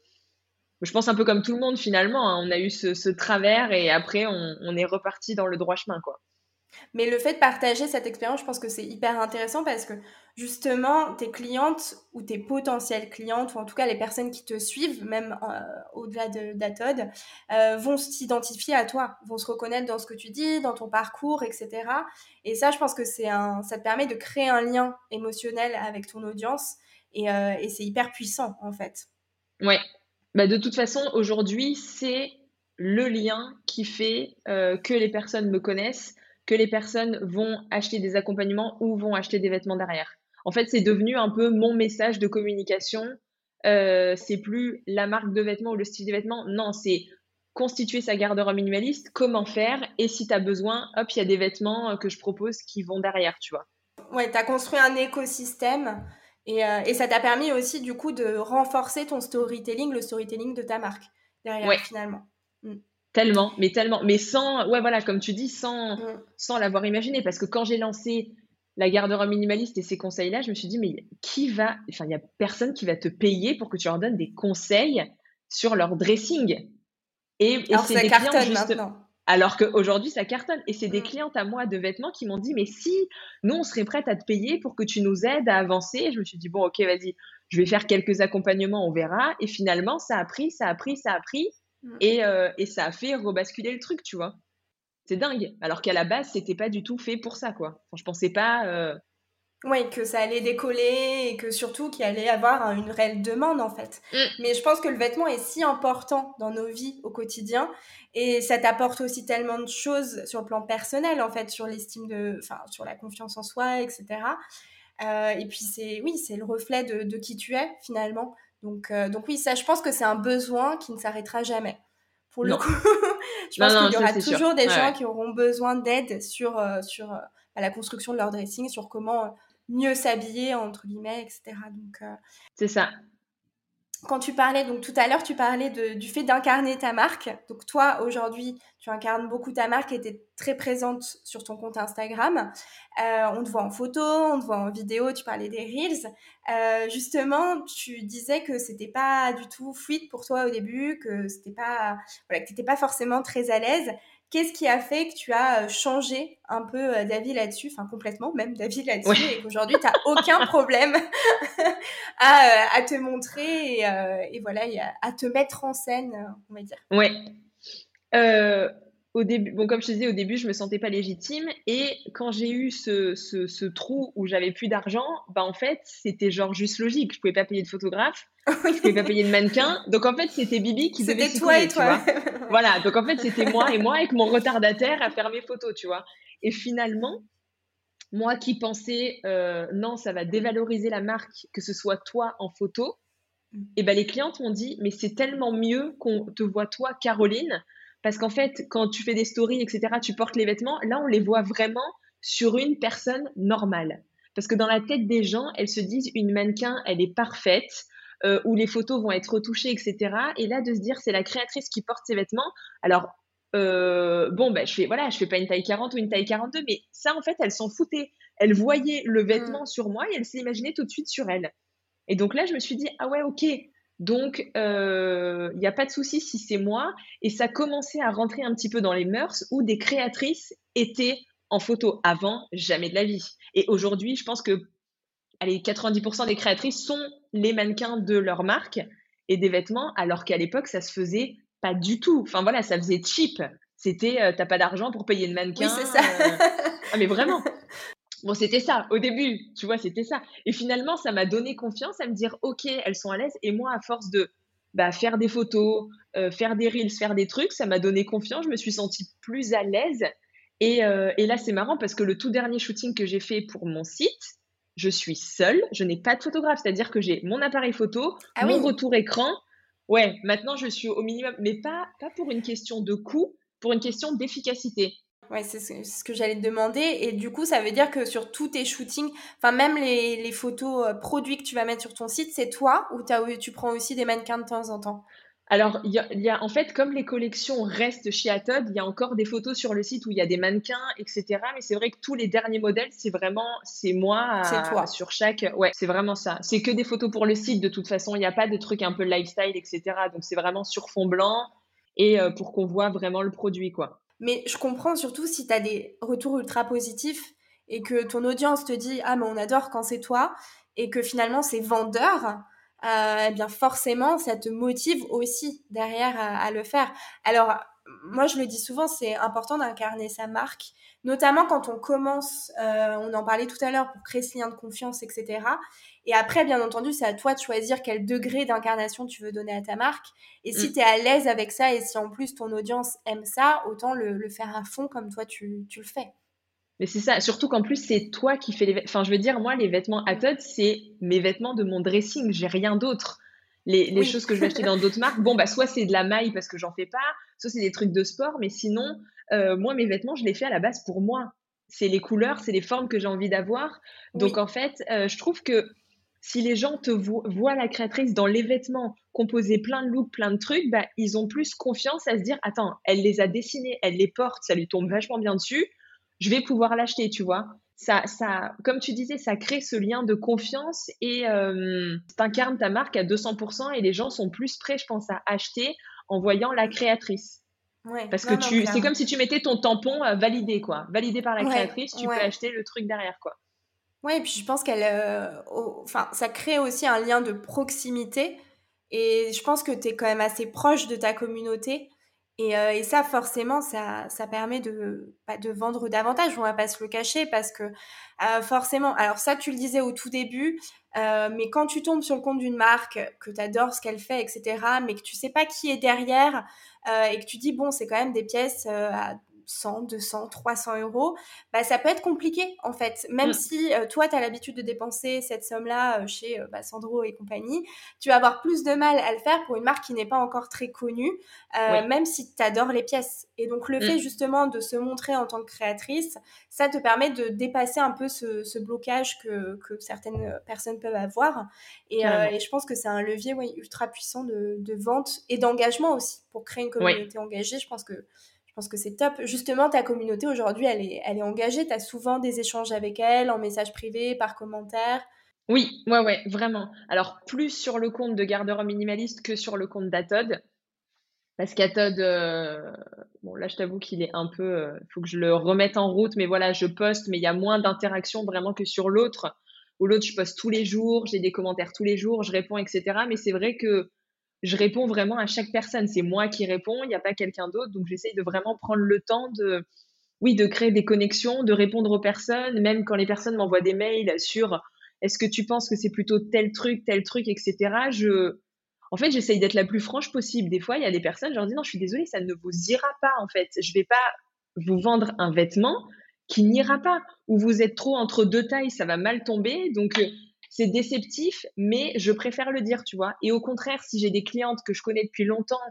Je pense un peu comme tout le monde finalement, hein. on a eu ce, travers et après on, on est reparti dans le droit chemin quoi. Mais le fait de partager cette expérience, je pense que c'est hyper intéressant parce que justement, tes clientes ou tes potentielles clientes, ou en tout cas les personnes qui te suivent, même euh, au-delà d'Atod, euh, vont s'identifier à toi, vont se reconnaître dans ce que tu dis, dans ton parcours, etc. Et ça, je pense que c'est un, ça te permet de créer un lien émotionnel avec ton audience et, euh, et c'est hyper puissant en fait. Ouais. Bah de toute façon, aujourd'hui, c'est le lien qui fait que les personnes me connaissent que les personnes vont acheter des accompagnements ou vont acheter des vêtements derrière. En fait, c'est devenu un peu mon message de communication. Euh, c'est plus la marque de vêtements ou le style des vêtements. Non, c'est constituer sa garde-robe minimaliste, comment faire, et si tu as besoin, hop, il y a des vêtements euh, que je propose qui vont derrière, tu vois. Ouais, tu as construit un écosystème et, euh, et ça t'a permis aussi, du coup, de renforcer ton storytelling, le storytelling de ta marque derrière, finalement. Mm. Tellement, mais tellement, mais sans, ouais, voilà, comme tu dis, sans, mm. sans l'avoir imaginé. Parce que quand j'ai lancé la garde-robe minimaliste et ces conseils-là, je me suis dit, mais qui va, enfin, il n'y a personne qui va te payer pour que tu leur donnes des conseils sur leur dressing. Et, et Alors ça des cartonne maintenant. Alors qu'aujourd'hui, ça cartonne. Et c'est des mm. clientes à moi de vêtements qui m'ont dit, mais si, nous, on serait prête à te payer pour que tu nous aides à avancer. Et je me suis dit, bon, ok, vas-y, je vais faire quelques accompagnements, on verra. Et finalement, ça a pris, ça a pris, ça a pris. Mm. Euh, et, ça a fait rebasculer le truc, tu vois. C'est dingue. Alors qu'à la base, c'était pas du tout fait pour ça, quoi. Enfin, je pensais pas. Euh, oui, que ça allait décoller et que surtout qu'il allait avoir une réelle demande en fait. Mm. Mais je pense que le vêtement est si important dans nos vies au quotidien et ça t'apporte aussi tellement de choses sur le plan personnel en fait, sur l'estime de, enfin, sur la confiance en soi, etc. Euh, et puis c'est, oui, c'est le reflet de, de, qui tu es finalement. Donc, euh, donc oui, ça, je pense que c'est un besoin qui ne s'arrêtera jamais. Pour le coup, je pense qu'il y aura toujours des gens qui auront besoin d'aide sur, euh, sur euh, la construction de leur dressing, sur comment mieux s'habiller, entre guillemets, etc. Donc, c'est ça quand tu parlais, donc tout à l'heure, tu parlais du fait d'incarner ta marque. Donc toi, aujourd'hui, tu incarnes beaucoup ta marque et tu es très présente sur ton compte Instagram. Euh, on te voit en photo, on te voit en vidéo, tu parlais des Reels. Euh, justement, tu disais que c'était pas du tout fluide pour toi au début, que c'était pas, voilà, que t'étais pas forcément très à l'aise. Qu'est-ce qui a fait que tu as euh, changé un peu euh, d'avis là-dessus, enfin complètement même d'avis là-dessus, et qu'aujourd'hui tu n'as aucun problème à, euh, à, te montrer et, et, voilà, à te mettre en scène, on va dire. Euh, au début, bon, comme je te disais, au début, je me sentais pas légitime. Et quand j'ai eu ce, ce, ce, trou où j'avais plus d'argent, bah, en fait, c'était genre juste logique. Je pouvais pas payer de photographe, je pouvais pas payer de mannequin. Donc, en fait, c'était Bibi qui devait C'était toi et toi. voilà. Donc, en fait, c'était moi et moi avec mon retardataire à faire mes photos, tu vois. Et finalement, moi qui pensais, euh, non, ça va dévaloriser la marque, que ce soit toi en photo, mm. et ben les clientes m'ont dit, mais c'est tellement mieux qu'on te voit toi, Caroline, parce qu'en fait, quand tu fais des stories, etc., tu portes les vêtements, là, on les voit vraiment sur une personne normale. Parce que dans la tête des gens, elles se disent une mannequin, elle est parfaite, euh, où les photos vont être retouchées, etc. Et là, de se dire, c'est la créatrice qui porte ses vêtements. Alors, euh, bon, ben, je fais, voilà, je fais pas une taille 40 ou une taille 42, mais ça, en fait, elles s'en foutaient. Elles voyaient le vêtement mm. sur moi et elles s'imaginaient tout de suite sur elle. Et donc là, je me suis dit, ah ouais, ok, donc, il euh, n'y a pas de souci si c'est moi. Et ça commençait à rentrer un petit peu dans les mœurs où des créatrices étaient en photo. Avant, jamais de la vie. Et aujourd'hui, je pense que allez, 90% des créatrices sont les mannequins de leur marque et des vêtements, alors qu'à l'époque, ça se faisait pas du tout. Enfin voilà, ça faisait cheap. C'était, euh, t'as pas d'argent pour payer le mannequin. Oui, c'est ça. Euh, ah, mais vraiment. Bon, c'était ça, au début, tu vois, c'était ça. Et finalement, ça m'a donné confiance à me dire, OK, elles sont à l'aise. Et moi, à force de bah, faire des photos, euh, faire des reels, faire des trucs, ça m'a donné confiance. Je me suis sentie plus à l'aise. Et, euh, et là, c'est marrant parce que le tout dernier shooting que j'ai fait pour mon site, je suis seule, je n'ai pas de photographe, c'est-à-dire que j'ai mon appareil photo, ah mon retour écran. Ouais, maintenant je suis au minimum, mais pas, pas pour une question de coût, pour une question d'efficacité. Ouais, c'est ce, que j'allais te demander. Et du coup, ça veut dire que sur tous tes shootings, enfin même les, les, photos euh, produits que tu vas mettre sur ton site, c'est toi ou as, tu prends aussi des mannequins de temps en temps? Alors, il y, a, en fait, comme les collections restent chez Atod, il y a encore des photos sur le site où il y a des mannequins, etc. Mais c'est vrai que tous les derniers modèles, c'est vraiment, c'est moi toi. sur chaque. Ouais, c'est vraiment ça. C'est que des photos pour le site de toute façon. Il n'y a pas de trucs un peu lifestyle, etc. Donc c'est vraiment sur fond blanc et euh, pour qu'on voit vraiment le produit, quoi. Mais je comprends surtout si tu as des retours ultra positifs et que ton audience te dit ah mais on adore quand c'est toi et que finalement c'est vendeur euh, eh bien forcément, ça te motive aussi derrière à, le faire. Alors, moi, je le dis souvent, c'est important d'incarner sa marque, notamment quand on commence, euh, on en parlait tout à l'heure, pour créer ce lien de confiance, etc. Et après, bien entendu, c'est à toi de choisir quel degré d'incarnation tu veux donner à ta marque. Et si mm. tu es à l'aise avec ça et si en plus ton audience aime ça, autant le, faire à fond comme toi tu le fais. Mais c'est ça, surtout qu'en plus, c'est toi qui fais les vêtements. Enfin, je veux dire, moi, les vêtements à Todd, c'est mes vêtements de mon dressing. J'ai rien d'autre. Les, les choses que je vais acheter dans d'autres marques, bon, bah, soit c'est de la maille parce que j'en fais pas, soit c'est des trucs de sport, mais sinon, euh, moi, mes vêtements, je les fais à la base pour moi. C'est les couleurs, c'est les formes que j'ai envie d'avoir. Donc, en fait, euh, je trouve que si les gens te voient la créatrice dans les vêtements, composer plein de looks, plein de trucs, bah, ils ont plus confiance à se dire, attends, elle les a dessinés, elle les porte, ça lui tombe vachement bien dessus je vais pouvoir l'acheter, tu vois. Ça, ça, comme tu disais, ça crée ce lien de confiance et euh, incarnes ta marque à 200% et les gens sont plus prêts, je pense, à acheter en voyant la créatrice. Ouais, Parce que tu, c'est comme si tu mettais ton tampon euh, validé, quoi. Validé par la créatrice, tu peux acheter le truc derrière, quoi. Ouais, et puis je pense qu'elle, euh, enfin, ça crée aussi un lien de proximité. Et je pense que tu es quand même assez proche de ta communauté. Euh, et, ça, forcément, ça, ça permet de, bah, de vendre davantage, on va pas se le cacher, parce que euh, forcément, alors ça, tu le disais au tout début, euh, mais quand tu tombes sur le compte d'une marque, que tu adores ce qu'elle fait, etc., mais que tu sais pas qui est derrière, et que tu dis, bon, c'est quand même des pièces à 100, 200, 300 euros, bah, ça peut être compliqué en fait. Même mm. si euh, toi, tu as l'habitude de dépenser cette somme-là euh, chez euh, bah, Sandro et compagnie, tu vas avoir plus de mal à le faire pour une marque qui n'est pas encore très connue, même si tu adores les pièces. Et donc le fait justement de se montrer en tant que créatrice, ça te permet de dépasser un peu ce, blocage que, que, certaines personnes peuvent avoir. Et, je pense que c'est un levier ultra puissant de, de vente et d'engagement aussi. Pour créer une communauté engagée, je pense que pense que c'est top. Justement, ta communauté aujourd'hui, elle est, elle est engagée. Tu as souvent des échanges avec elle en message privé, par commentaire? Oui, ouais, ouais, vraiment. Alors, plus sur le compte de Garderobe Minimaliste que sur le compte d'Atod. Parce qu'Atod, euh, bon, là, je t'avoue qu'il est un peu. Il euh, faut que je le remette en route, mais voilà, je poste, mais il y a moins d'interaction vraiment que sur l'autre. Ou l'autre, je poste tous les jours, j'ai des commentaires tous les jours, je réponds, etc. Mais c'est vrai que je réponds vraiment à chaque personne. C'est moi qui réponds, il n'y a pas quelqu'un d'autre. Donc j'essaye de vraiment prendre le temps de, oui, de créer des connexions, de répondre aux personnes, même quand les personnes m'envoient des mails sur est-ce que tu penses que c'est plutôt tel truc, tel truc, etc. Je, en fait, j'essaye d'être la plus franche possible. Des fois, il y a des personnes, je leur dis non, je suis désolée, ça ne vous ira pas en fait. Je vais pas vous vendre un vêtement qui n'ira pas. Ou vous êtes trop entre deux tailles, ça va mal tomber. Donc euh, c'est déceptif, mais je préfère le dire, tu vois. Et au contraire, si j'ai des clientes que je connais depuis longtemps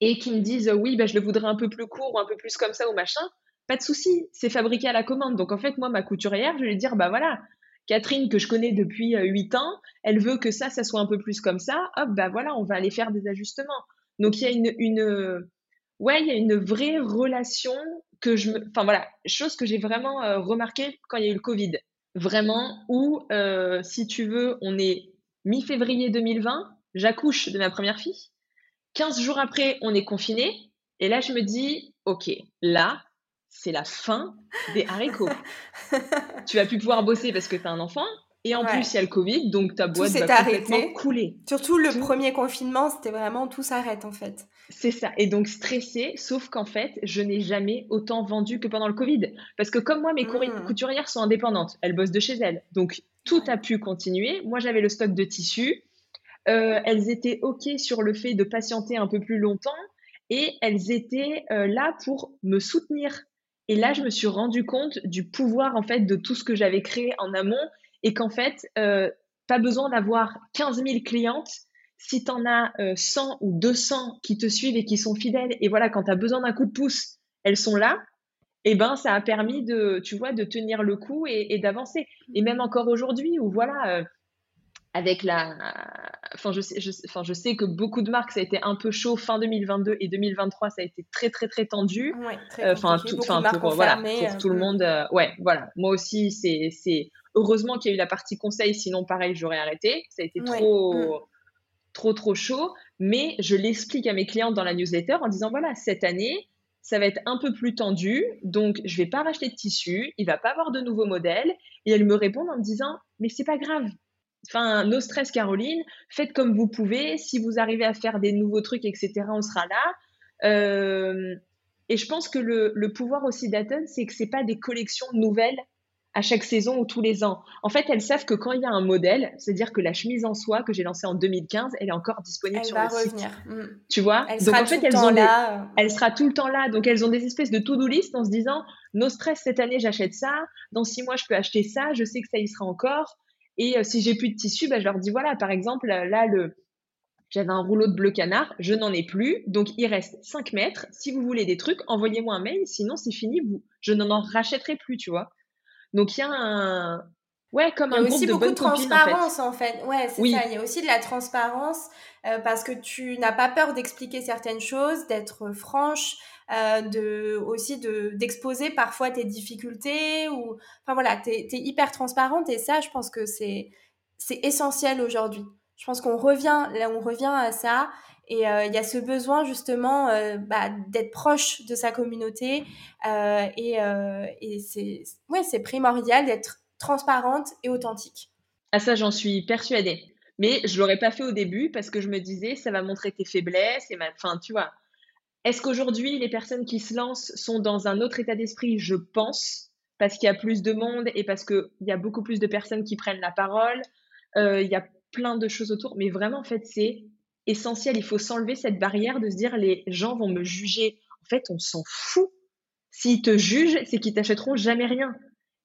et qui me disent oui, bah, je le voudrais un peu plus court ou un peu plus comme ça ou machin, pas de souci, c'est fabriqué à la commande. Donc en fait, moi, ma couturière, je vais lui dire bah voilà, Catherine que je connais depuis 8 euh, ans, elle veut que ça, ça soit un peu plus comme ça. Hop, bah voilà, on va aller faire des ajustements. Donc il y a une, ouais, il y a une vraie relation que je me, enfin voilà, chose que j'ai vraiment euh, remarqué quand il y a eu le Covid vraiment, où, euh, si tu veux, on est mi-février 2020, j'accouche de ma première fille. 15 jours après, on est confiné. Et là, je me dis, OK, là, c'est la fin des haricots. tu vas plus pouvoir bosser parce que tu as un enfant. Et en plus, il y a le Covid, donc ta boîte va complètement couler. Surtout le premier confinement, c'était vraiment tout s'arrête en fait. C'est ça. Et donc stressée, sauf qu'en fait, je n'ai jamais autant vendu que pendant le Covid. Parce que comme moi, mes mmh. couturières sont indépendantes. Elles bossent de chez elles. Donc tout a pu continuer. Moi, j'avais le stock de tissus. Euh, elles étaient OK sur le fait de patienter un peu plus longtemps. Et elles étaient euh, là pour me soutenir. Et là, je me suis rendu compte du pouvoir en fait de tout ce que j'avais créé en amont et qu'en fait, euh, pas besoin d'avoir 15 000 clientes. Si tu en as 100 euh, ou 200 qui te suivent et qui sont fidèles, et voilà, quand tu as besoin d'un coup de pouce, elles sont là. et eh ben ça a permis de, tu vois, de tenir le coup et, d'avancer. Et même encore aujourd'hui, où voilà, euh, avec la, enfin je, sais, je, enfin je sais que beaucoup de marques ça a été un peu chaud fin 2022 et 2023 ça a été très très très tendu. enfin tout, enfin pour, voilà, pour tout le monde, ouais, voilà. Moi aussi c'est heureusement qu'il y a eu la partie conseil, sinon pareil j'aurais arrêté. Ça a été trop. Mm. trop trop chaud, mais je l'explique à mes clients dans la newsletter en disant voilà, cette année, ça va être un peu plus tendu, donc je vais pas racheter de tissu, il va pas avoir de nouveaux modèles. Et elles me répondent en me disant, mais c'est pas grave. Enfin, no stress, Caroline, faites comme vous pouvez. Si vous arrivez à faire des nouveaux trucs, etc., on sera là. Euh, et je pense que le, le pouvoir aussi d'Aton, c'est que c'est pas des collections nouvelles à chaque saison ou tous les ans. En fait, elles savent que quand il y a un modèle, c'est-à-dire que la chemise en soie que j'ai lancée en 2015, elle est encore disponible sur le site. Mm. Tu vois? Elle Donc sera en fait, tout elles ont là. elle sera tout le temps là. Donc elles ont des espèces de to-do list en se disant "No stress cette année, j'achète ça. Dans six mois, je peux acheter ça. Je sais que ça y sera encore. Et euh, si j'ai plus de tissu, bah, je leur dis voilà, par exemple, là le j'avais un rouleau de bleu canard, je n'en ai plus, donc il reste 5 mètres. Si vous voulez des trucs, envoyez-moi un mail, sinon c'est fini, vous, je n'en rachèterai plus, tu vois. Donc il y a un ouais comme un il y a aussi beaucoup de, transparence en fait. Ouais, c'est ça. Il y a aussi de la transparence euh, parce que tu n'as pas peur d'expliquer certaines choses, d'être franche, euh, de aussi de d'exposer parfois tes difficultés ou enfin voilà, tu es, hyper transparente et ça, je pense que c'est c'est essentiel aujourd'hui. Je pense qu'on revient là, on revient à ça et euh, il y a ce besoin justement euh, bah, d'être proche de sa communauté. Euh, et, et c'est primordial d'être transparente et authentique. Ah ça, j'en suis persuadée. Mais je l'aurais pas fait au début parce que je me disais, ça va montrer tes faiblesses. Et ma... Enfin, tu vois. Est-ce qu'aujourd'hui, les personnes qui se lancent sont dans un autre état d'esprit? Je pense, parce qu'il y a plus de monde et parce qu'il y a beaucoup plus de personnes qui prennent la parole. Il y a plein de choses autour. Mais vraiment, en fait, c'est essentiel. Il faut s'enlever cette barrière de se dire les gens vont me juger. En fait, on s'en fout. S'ils te jugent, c'est qu'ils t'achèteront jamais rien.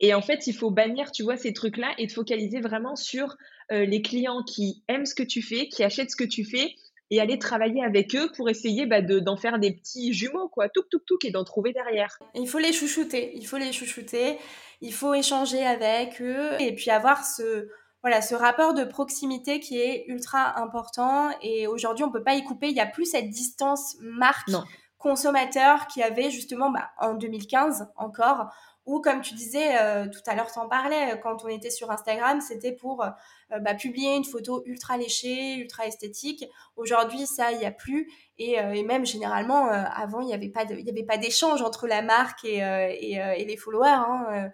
Et en fait, il faut bannir, tu vois, ces trucs-là et te focaliser vraiment sur euh, les clients qui aiment ce que tu fais, qui achètent ce que tu fais et aller travailler avec eux pour essayer bah, d'en faire des petits jumeaux, quoi, tout, tout, tout, et d'en trouver derrière. Il faut les chouchouter, il faut les chouchouter, il faut échanger avec eux et puis avoir ce, voilà, ce rapport de proximité qui est ultra important et aujourd'hui on peut pas y couper. Il y a plus cette distance marque consommateur qui avait justement bah, en 2015 encore ou comme tu disais euh, tout à l'heure, t'en parlais quand on était sur Instagram, c'était pour euh, bah, publier une photo ultra léchée, ultra esthétique. Aujourd'hui, ça, il n'y a plus. Et, euh, et, même généralement, avant, il n'y avait pas d'échange entre la marque et, et, et les followers. Hein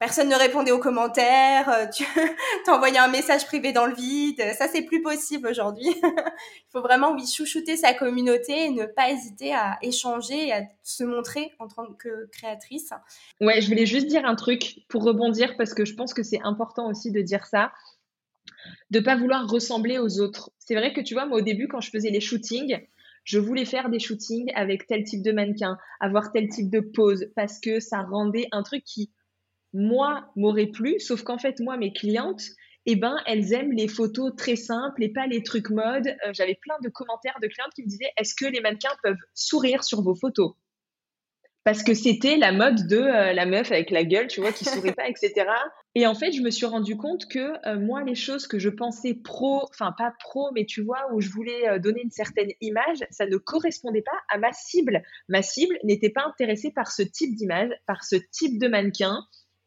personne ne répondait aux commentaires, euh, tu t'envoyais un message privé dans le vide. Ça, c'est plus possible aujourd'hui. Il faut vraiment, oui, chouchouter sa communauté et ne pas hésiter à échanger et à se montrer en tant que créatrice. Ouais, je voulais juste dire un truc pour rebondir parce que je pense que c'est important aussi de dire ça. De pas vouloir ressembler aux autres. C'est vrai que tu vois, moi au début, quand je faisais les shootings, je voulais faire des shootings avec tel type de mannequin, avoir tel type de pose, parce que ça rendait un truc qui moi, m'aurait plu, sauf qu'en fait, moi, mes clientes, eh ben, elles aiment les photos très simples et pas les trucs mode. Euh, j'avais plein de commentaires de clientes qui me disaient Est-ce que les mannequins peuvent sourire sur vos photos? Parce que c'était la mode de euh, la meuf avec la gueule, tu vois, qui sourit pas, etc. Et en fait, je me suis rendu compte que euh, moi, les choses que je pensais pro, enfin pas pro, mais tu vois, où je voulais donner une certaine image, ça ne correspondait pas à ma cible. Ma cible n'était pas intéressée par ce type d'image, par ce type de mannequin.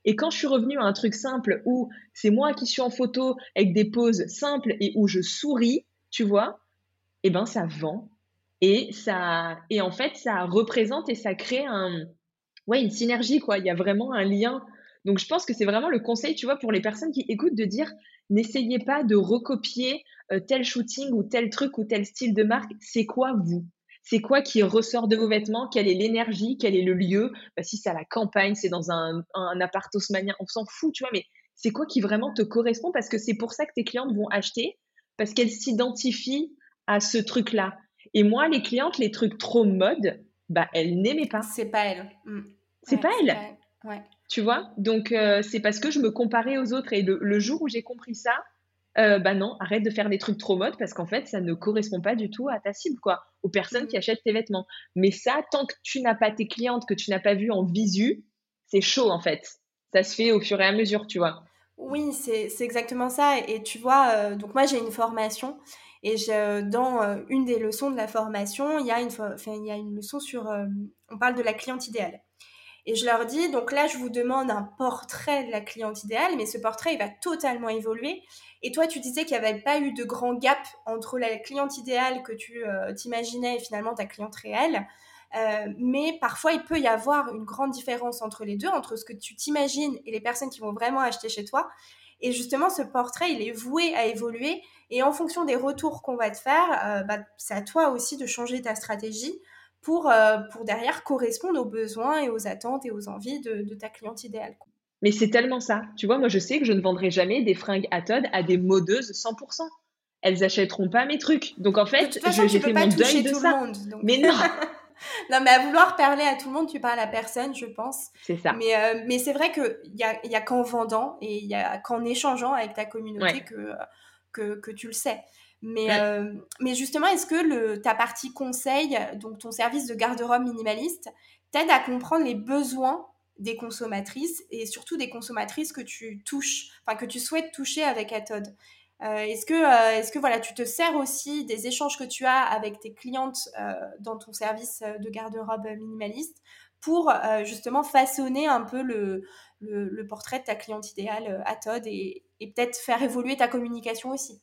Et quand je suis revenue à un truc simple où c'est moi qui suis en photo avec des poses simples et où je souris, tu vois, eh ben ça vend. Et ça et en fait ça représente et ça crée un ouais, une synergie quoi, il y a vraiment un lien. Donc je pense que c'est vraiment le conseil, tu vois, pour les personnes qui écoutent de dire n'essayez pas de recopier euh, tel shooting ou tel truc ou tel style de marque, c'est quoi vous? C'est quoi qui ressort de vos vêtements, quelle est l'énergie, quel est le lieu? Bah, si c'est à la campagne, c'est dans un, un appart haussmanien, on s'en fout, tu vois, mais c'est quoi qui vraiment te correspond? Parce que c'est pour ça que tes clientes vont acheter, parce qu'elles s'identifient à ce truc-là. Et moi, les clientes, les trucs trop mode, bah, elles n'aimaient pas. C'est pas elles. Mm. C'est pas elles. Ouais. Tu vois? Donc, euh, c'est parce que je me comparais aux autres. Et le jour où j'ai compris ça, euh, bah non, arrête de faire des trucs trop mode parce qu'en fait, ça ne correspond pas du tout à ta cible, quoi, aux personnes qui mmh. achètent tes vêtements. Mais ça, tant que tu n'as pas tes clientes, que tu n'as pas vu en visu, c'est chaud en fait. Ça se fait au fur et à mesure, tu vois. Oui, c'est exactement ça. Et tu vois, euh, donc moi j'ai une formation et je, dans euh, une des leçons de la formation, il y a une, il y a une leçon sur, on parle de la cliente idéale. Et je leur dis, donc là, je vous demande un portrait de la cliente idéale, mais ce portrait, il va totalement évoluer. Et toi, tu disais qu'il n'y avait pas eu de grand gap entre la cliente idéale que tu euh, t'imaginais et finalement ta cliente réelle. Euh, mais parfois, il peut y avoir une grande différence entre les deux, entre ce que tu t'imagines et les personnes qui vont vraiment acheter chez toi. Et justement, ce portrait, il est voué à évoluer. Et en fonction des retours qu'on va te faire, euh, bah, c'est à toi aussi de changer ta stratégie pour, euh, pour derrière correspondre aux besoins et aux attentes et aux envies de, ta cliente idéale. Mais c'est tellement ça. Tu vois, moi, je sais que je ne vendrai jamais des fringues à Todd à des modeuses 100%. Elles achèteront pas mes trucs. Donc, en fait, j'ai fait mon deuil de ça. Monde, Mais non Non, mais à vouloir parler à tout le monde, tu parles à personne, je pense. C'est ça. Mais, euh, mais c'est vrai qu'il n'y a, y a qu'en vendant et il n'y a qu'en échangeant avec ta communauté que, que, que, tu le sais. Mais, euh, mais justement, est-ce que le, ta partie conseil, donc ton service de garde-robe minimaliste, t'aide à comprendre les besoins des consommatrices et surtout des consommatrices que tu touches, enfin que tu souhaites toucher avec Atod euh, Est-ce que, euh, est-ce que voilà, tu te sers aussi des échanges que tu as avec tes clientes dans ton service de garde-robe minimaliste pour justement façonner un peu le, le, portrait de ta cliente idéale à et, et peut-être faire évoluer ta communication aussi?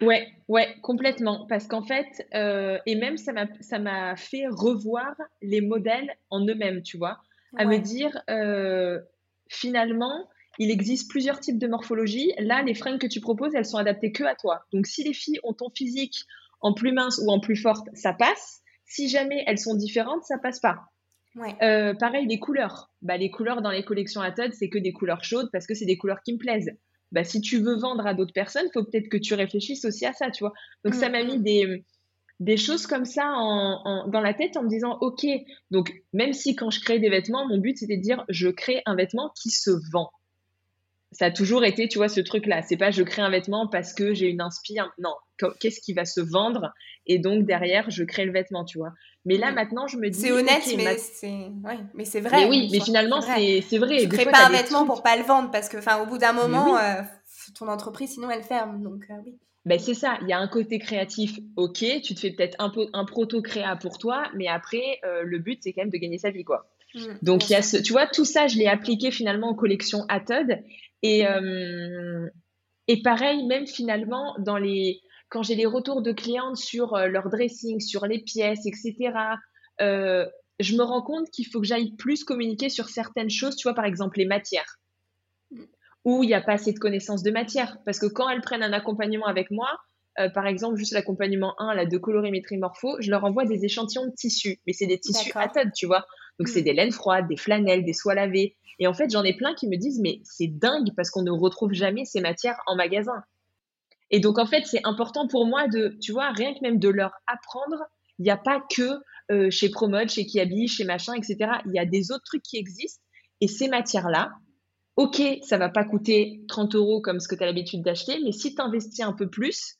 Ouais, ouais, complètement. Parce qu'en fait, euh, et même ça m'a, ça m'a fait revoir les modèles en eux-mêmes, tu vois, à me dire euh, finalement, il existe plusieurs types de morphologie. Là, les fringues que tu proposes, elles sont adaptées que à toi. Donc, si les filles ont ton physique en plus mince ou en plus forte, ça passe. Si jamais elles sont différentes, ça passe pas. Ouais. Euh, pareil, les couleurs. Bah, les couleurs dans les collections à Todd, c'est que des couleurs chaudes parce que c'est des couleurs qui me plaisent bah, si tu veux vendre à d'autres personnes, il faut peut-être que tu réfléchisses aussi à ça, tu vois. Donc, ça m'a mis mm, mm. des, des choses comme ça en, dans la tête en me disant, OK, donc même si quand je crée des vêtements, mon but c'était de dire, je crée un vêtement qui se vend. Ça a toujours été, tu vois, ce truc-là. C'est pas je crée un vêtement parce que j'ai une inspire. Non, qu'est-ce qui va se vendre? Et donc derrière, je crée le vêtement, tu vois. Mais là, mm. maintenant, je me dis. C'est honnête, mais c'est mais c'est vrai. Mais oui, mais finalement, c'est vrai. Tu crées pas un vêtement pour pas le vendre parce que, enfin, au bout d'un moment, euh, ton entreprise, sinon, elle ferme. Donc, euh, oui. Ben c'est ça, il y a un côté créatif, ok, tu te fais peut-être un, un proto-créa pour toi, mais après, euh, le but, c'est quand même de gagner sa vie, quoi. Mm, donc, il y a ce, tu vois, tout ça, je l'ai appliqué finalement en collection Atod. Et, et pareil, même finalement, dans les, quand j'ai les retours de clientes sur euh, leur dressing, sur les pièces, etc., euh, je me rends compte qu'il faut que j'aille plus communiquer sur certaines choses, tu vois, par exemple les matières, où il n'y a pas assez de connaissances de matière. Parce que quand elles prennent un accompagnement avec moi, euh, par exemple, juste l'accompagnement 1, la de colorimétrie morpho, je leur envoie des échantillons de tissus. Mais c'est des tissus à tête, tu vois. Donc, c'est mm. des laines froides, des flanelles, des soies lavées. Et en fait, j'en ai plein qui me disent, mais c'est dingue parce qu'on ne retrouve jamais ces matières en magasin. Et donc, en fait, c'est important pour moi de, tu vois, rien que même de leur apprendre. Il n'y a pas que euh, chez Promode, chez Kiabi, chez machin, etc. Il y a des autres trucs qui existent. Et ces matières-là, ok, ça va pas coûter 30 euros comme ce que tu as l'habitude d'acheter, mais si tu investis un peu plus,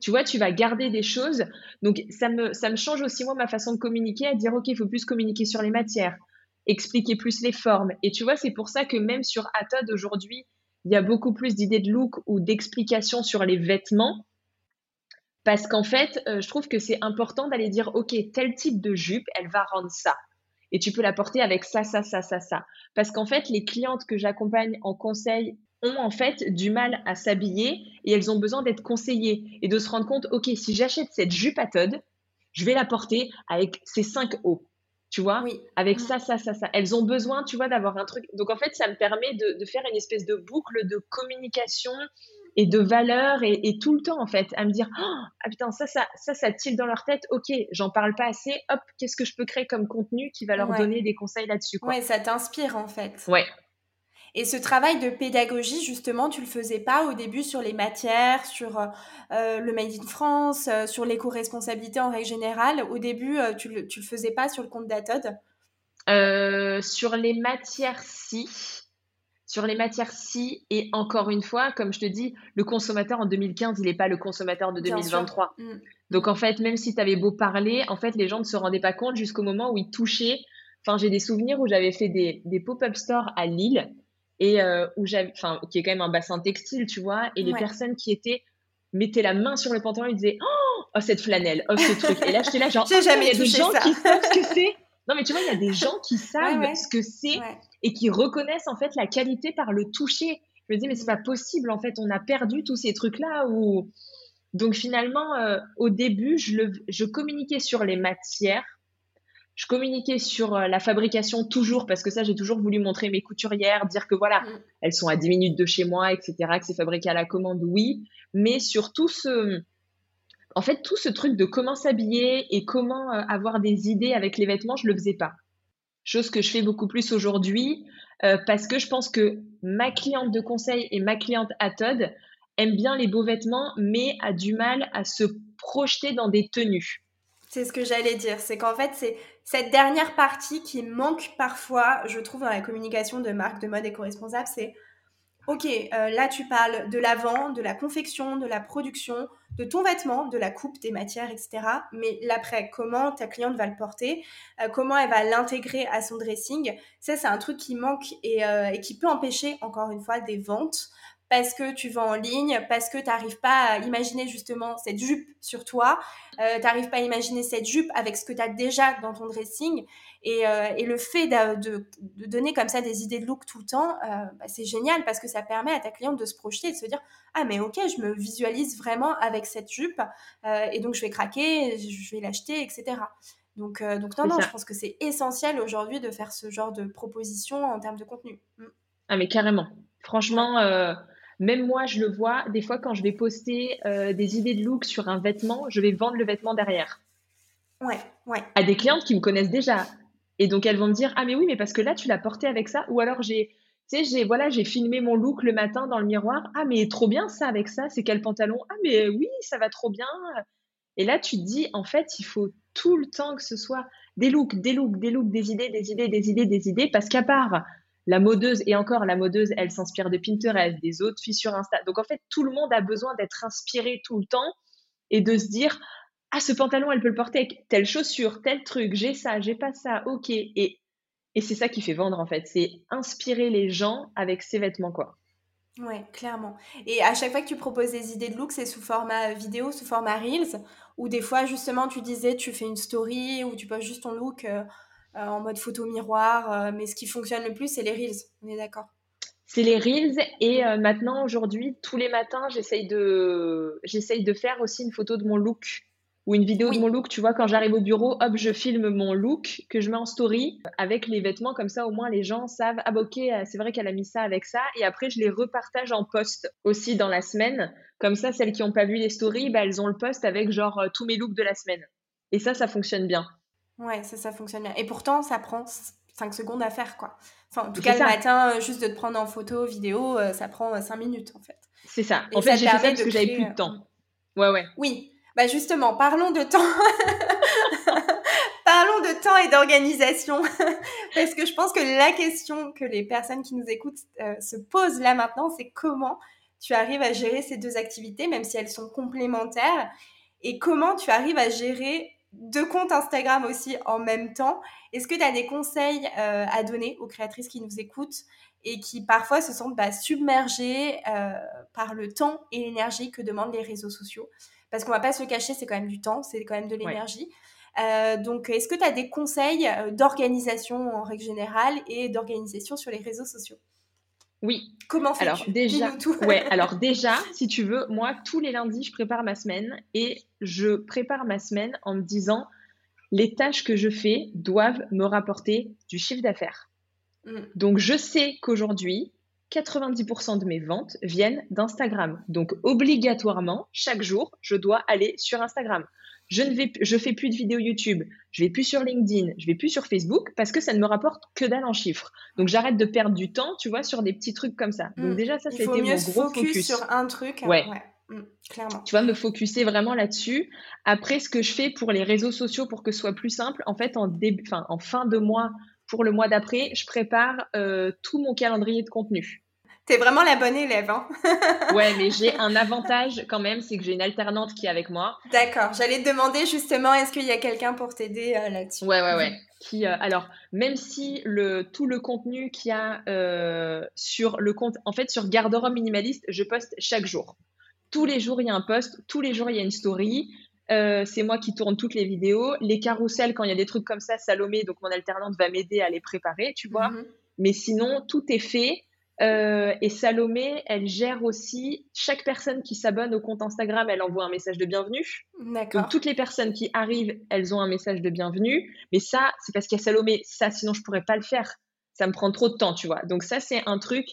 tu vois, tu vas garder des choses. Donc, ça me, ça me change aussi, moi, ma façon de communiquer, à dire, OK, il faut plus communiquer sur les matières, expliquer plus les formes. Et tu vois, c'est pour ça que même sur Atod aujourd'hui, il y a beaucoup plus d'idées de look ou d'explications sur les vêtements. Parce qu'en fait, euh, je trouve que c'est important d'aller dire, OK, tel type de jupe, elle va rendre ça. Et tu peux la porter avec ça, ça, ça, ça, ça. Parce qu'en fait, les clientes que j'accompagne en conseil ont en fait du mal à s'habiller et elles ont besoin d'être conseillées et de se rendre compte, OK, si j'achète cette jupe à Todd, je vais la porter avec ces cinq hauts tu vois, oui. avec mm. ça, ça, ça, ça. Elles ont besoin, tu vois, d'avoir un truc. Donc en fait, ça me permet de, faire une espèce de boucle de communication et de valeur et, tout le temps en fait à me dire oh, ah putain ça ça ça ça tire dans leur tête ok j'en parle pas assez hop qu'est-ce que je peux créer comme contenu qui va leur donner des conseils là-dessus ouais ça t'inspire en fait ouais et ce travail de pédagogie, justement, tu le faisais pas au début sur les matières, sur euh, le Made in France, euh, sur l'éco-responsabilité en règle générale? Au début, euh, tu, le, le faisais pas sur le compte d'Atod? Sur les matières, si. Sur les matières, si, et encore une fois, comme je te dis, le consommateur en 2015, il n'est pas le consommateur de 2023. Mm. Donc en fait, même si tu avais beau parler, en fait, les gens ne se rendaient pas compte jusqu'au moment où ils touchaient. Enfin, j'ai des souvenirs où j'avais fait des, pop-up stores à Lille et euh, où j'avais, enfin, qui est quand même un bassin textile, tu vois, et les personnes qui étaient mettaient la main sur le pantalon et disaient oh, oh cette flanelle, oh ce truc. Et là, j'étais là genre, j'ai jamais oh, il y a des gens qui savent ce que c'est. Non, mais tu vois, il y a des gens qui savent ce que c'est et qui reconnaissent en fait la qualité par le toucher. Je me dis, mais c'est pas possible, en fait, on a perdu tous ces trucs-là. Où... Donc finalement, euh, au début, je, le, je communiquais sur les matières, je communiquais sur euh, la fabrication toujours, parce que ça, j'ai toujours voulu montrer mes couturières, dire que voilà, mm. elles sont à 10 minutes de chez moi, etc., que c'est fabriqué à la commande, oui, mais surtout ce en fait, tout ce truc de comment s'habiller et comment euh, avoir des idées avec les vêtements, je le faisais pas. Chose que je fais beaucoup plus aujourd'hui euh, parce que je pense que ma cliente de conseil et ma cliente à Todd aime bien les beaux vêtements, mais a du mal à se projeter dans des tenues. C'est ce que j'allais dire, c'est qu'en fait, c'est cette dernière partie qui manque parfois, je trouve, dans la communication de marques de mode éco-responsable, c'est Ok, euh, là tu parles de la vente, de la confection, de la production, de ton vêtement, de la coupe, des matières, etc. Mais l'après, comment ta cliente va le porter, euh, comment elle va l'intégrer à son dressing, ça c'est un truc qui manque et, euh, et, qui peut empêcher encore une fois des ventes parce que tu vas en ligne, parce que tu n'arrives pas à imaginer justement cette jupe sur toi, euh, tu n'arrives pas à imaginer cette jupe avec ce que tu as déjà dans ton dressing. Et, euh, et le fait de, de, donner comme ça des idées de look tout le temps, euh, bah, c'est génial parce que ça permet à ta cliente de se projeter, de se dire Ah, mais ok, je me visualise vraiment avec cette jupe, et donc je vais craquer, je vais l'acheter, etc. Donc, donc non, non, je pense que c'est essentiel aujourd'hui de faire ce genre de proposition en termes de contenu. Mm. Ah, mais carrément. Franchement, même moi, je le vois, des fois, quand je vais poster euh, des idées de look sur un vêtement, je vais vendre le vêtement derrière. Ouais, ouais. À des clientes qui me connaissent déjà. Et donc, elles vont me dire Ah, mais oui, mais parce que là, tu l'as porté avec ça. Ou alors, j'ai. Tu sais, j'ai voilà, j'ai filmé mon look le matin dans le miroir. Ah, mais trop bien ça avec ça. C'est quel pantalon? Ah, mais oui, ça va trop bien. Et là, tu te dis, en fait, il faut tout le temps que ce soit des looks, des looks, des looks, des idées, des idées, des idées, des idées. Parce qu'à part la modeuse, et encore la modeuse, elle s'inspire de Pinterest, des autres filles sur Insta. Donc en fait, tout le monde a besoin d'être inspiré tout le temps et de se dire Ah, ce pantalon, elle peut le porter avec telle chaussure, tel truc, j'ai ça, j'ai pas ça, ok. Et, et c'est ça qui fait vendre en fait, c'est inspirer les gens avec ses vêtements, quoi. Ouais, clairement. Et à chaque fois que tu proposes des idées de look, c'est sous format vidéo, sous format Reels, ou des fois, justement, tu disais, tu fais une story ou tu poses juste ton look. Euh, en mode photo miroir. Euh, mais ce qui fonctionne le plus, c'est les Reels. On est d'accord? C'est les Reels et euh, maintenant aujourd'hui tous les matins j'essaye de j'essaye de faire aussi une photo de mon look ou une vidéo de mon look tu vois quand j'arrive au bureau hop je filme mon look que je mets en story avec les vêtements comme ça au moins les gens savent ah bah ok c'est vrai qu'elle a mis ça avec ça et après je les repartage en post aussi dans la semaine comme ça celles qui n'ont pas vu les stories bah, elles ont le post avec genre tous mes looks de la semaine et ça ça fonctionne bien Ouais, ça, ça fonctionne bien. Et pourtant, ça prend 5 secondes à faire, quoi. Enfin, en tout cas, le matin, euh, juste de te prendre en photo, vidéo, euh, ça prend 5 euh, minutes, en fait. C'est ça. en fait, j'ai fait ça parce que j'avais plus de temps. Ouais, ouais. Oui. Bah, justement, parlons de temps. parlons de temps et d'organisation. parce que je pense que la question que les personnes qui nous écoutent se posent là maintenant, c'est comment tu arrives à gérer ces deux activités, même si elles sont complémentaires, et comment tu arrives à gérer deux comptes Instagram aussi en même temps. Est-ce que tu as des conseils euh, à donner aux créatrices qui nous écoutent et qui parfois se sentent bah, submergées euh, par le temps et l'énergie que demandent les réseaux sociaux? Parce qu'on va pas se le cacher, c'est quand même du temps, c'est quand même de l'énergie. Euh, donc, est-ce que tu as des conseils d'organisation en règle générale et d'organisation sur les réseaux sociaux? Oui. Comment fais-tu? Alors déjà, ouais. Alors déjà, si tu veux, moi tous les lundis, je prépare ma semaine et je prépare ma semaine en me disant les tâches que je fais doivent me rapporter du chiffre d'affaires. Mm. Donc je sais qu'aujourd'hui, 90% de mes ventes viennent d'Instagram. Donc obligatoirement, chaque jour, je dois aller sur Instagram je ne vais, je fais plus de vidéos YouTube, je vais plus sur LinkedIn, je vais plus sur Facebook parce que ça ne me rapporte que dalle en chiffres. Donc j'arrête de perdre du temps, tu vois, sur des petits trucs comme ça. Donc hmm. déjà ça, c'était mon gros focus. focus. sur un truc. Hein. Ouais. Hmm, clairement. Tu vas me focuser vraiment là-dessus. Après, ce que je fais pour les réseaux sociaux pour que ce soit plus simple, en fait, en, début, enfin, en fin de mois, pour le mois d'après, je prépare tout mon calendrier de contenu. T'es vraiment la bonne élève, hein Ouais, mais j'ai un avantage quand même, c'est que j'ai une alternante qui est avec moi. D'accord. J'allais te demander justement, est-ce qu'il y a quelqu'un pour t'aider euh, là-dessus? Ouais, ouais, ouais. Qui, euh, alors, même si le, tout le contenu qu'il y a euh, sur le compte, en fait, sur Garde-robe minimaliste, je poste chaque jour. Tous les jours, il y a un post, tous les jours, il y a une story. c'est moi qui tourne toutes les vidéos. Les carousels, quand il y a des trucs comme ça, Salomé, donc mon alternante, va m'aider à les préparer, tu vois. Mhm. Mais sinon, tout est fait. Euh, et Salomé, elle gère aussi chaque personne qui s'abonne au compte Instagram, elle envoie un message de bienvenue. D'accord. Donc toutes les personnes qui arrivent, elles ont un message de bienvenue. Mais ça, c'est parce qu'il y a Salomé. Ça, sinon je pourrais pas le faire. Ça me prend trop de temps, tu vois. Donc ça, c'est un truc.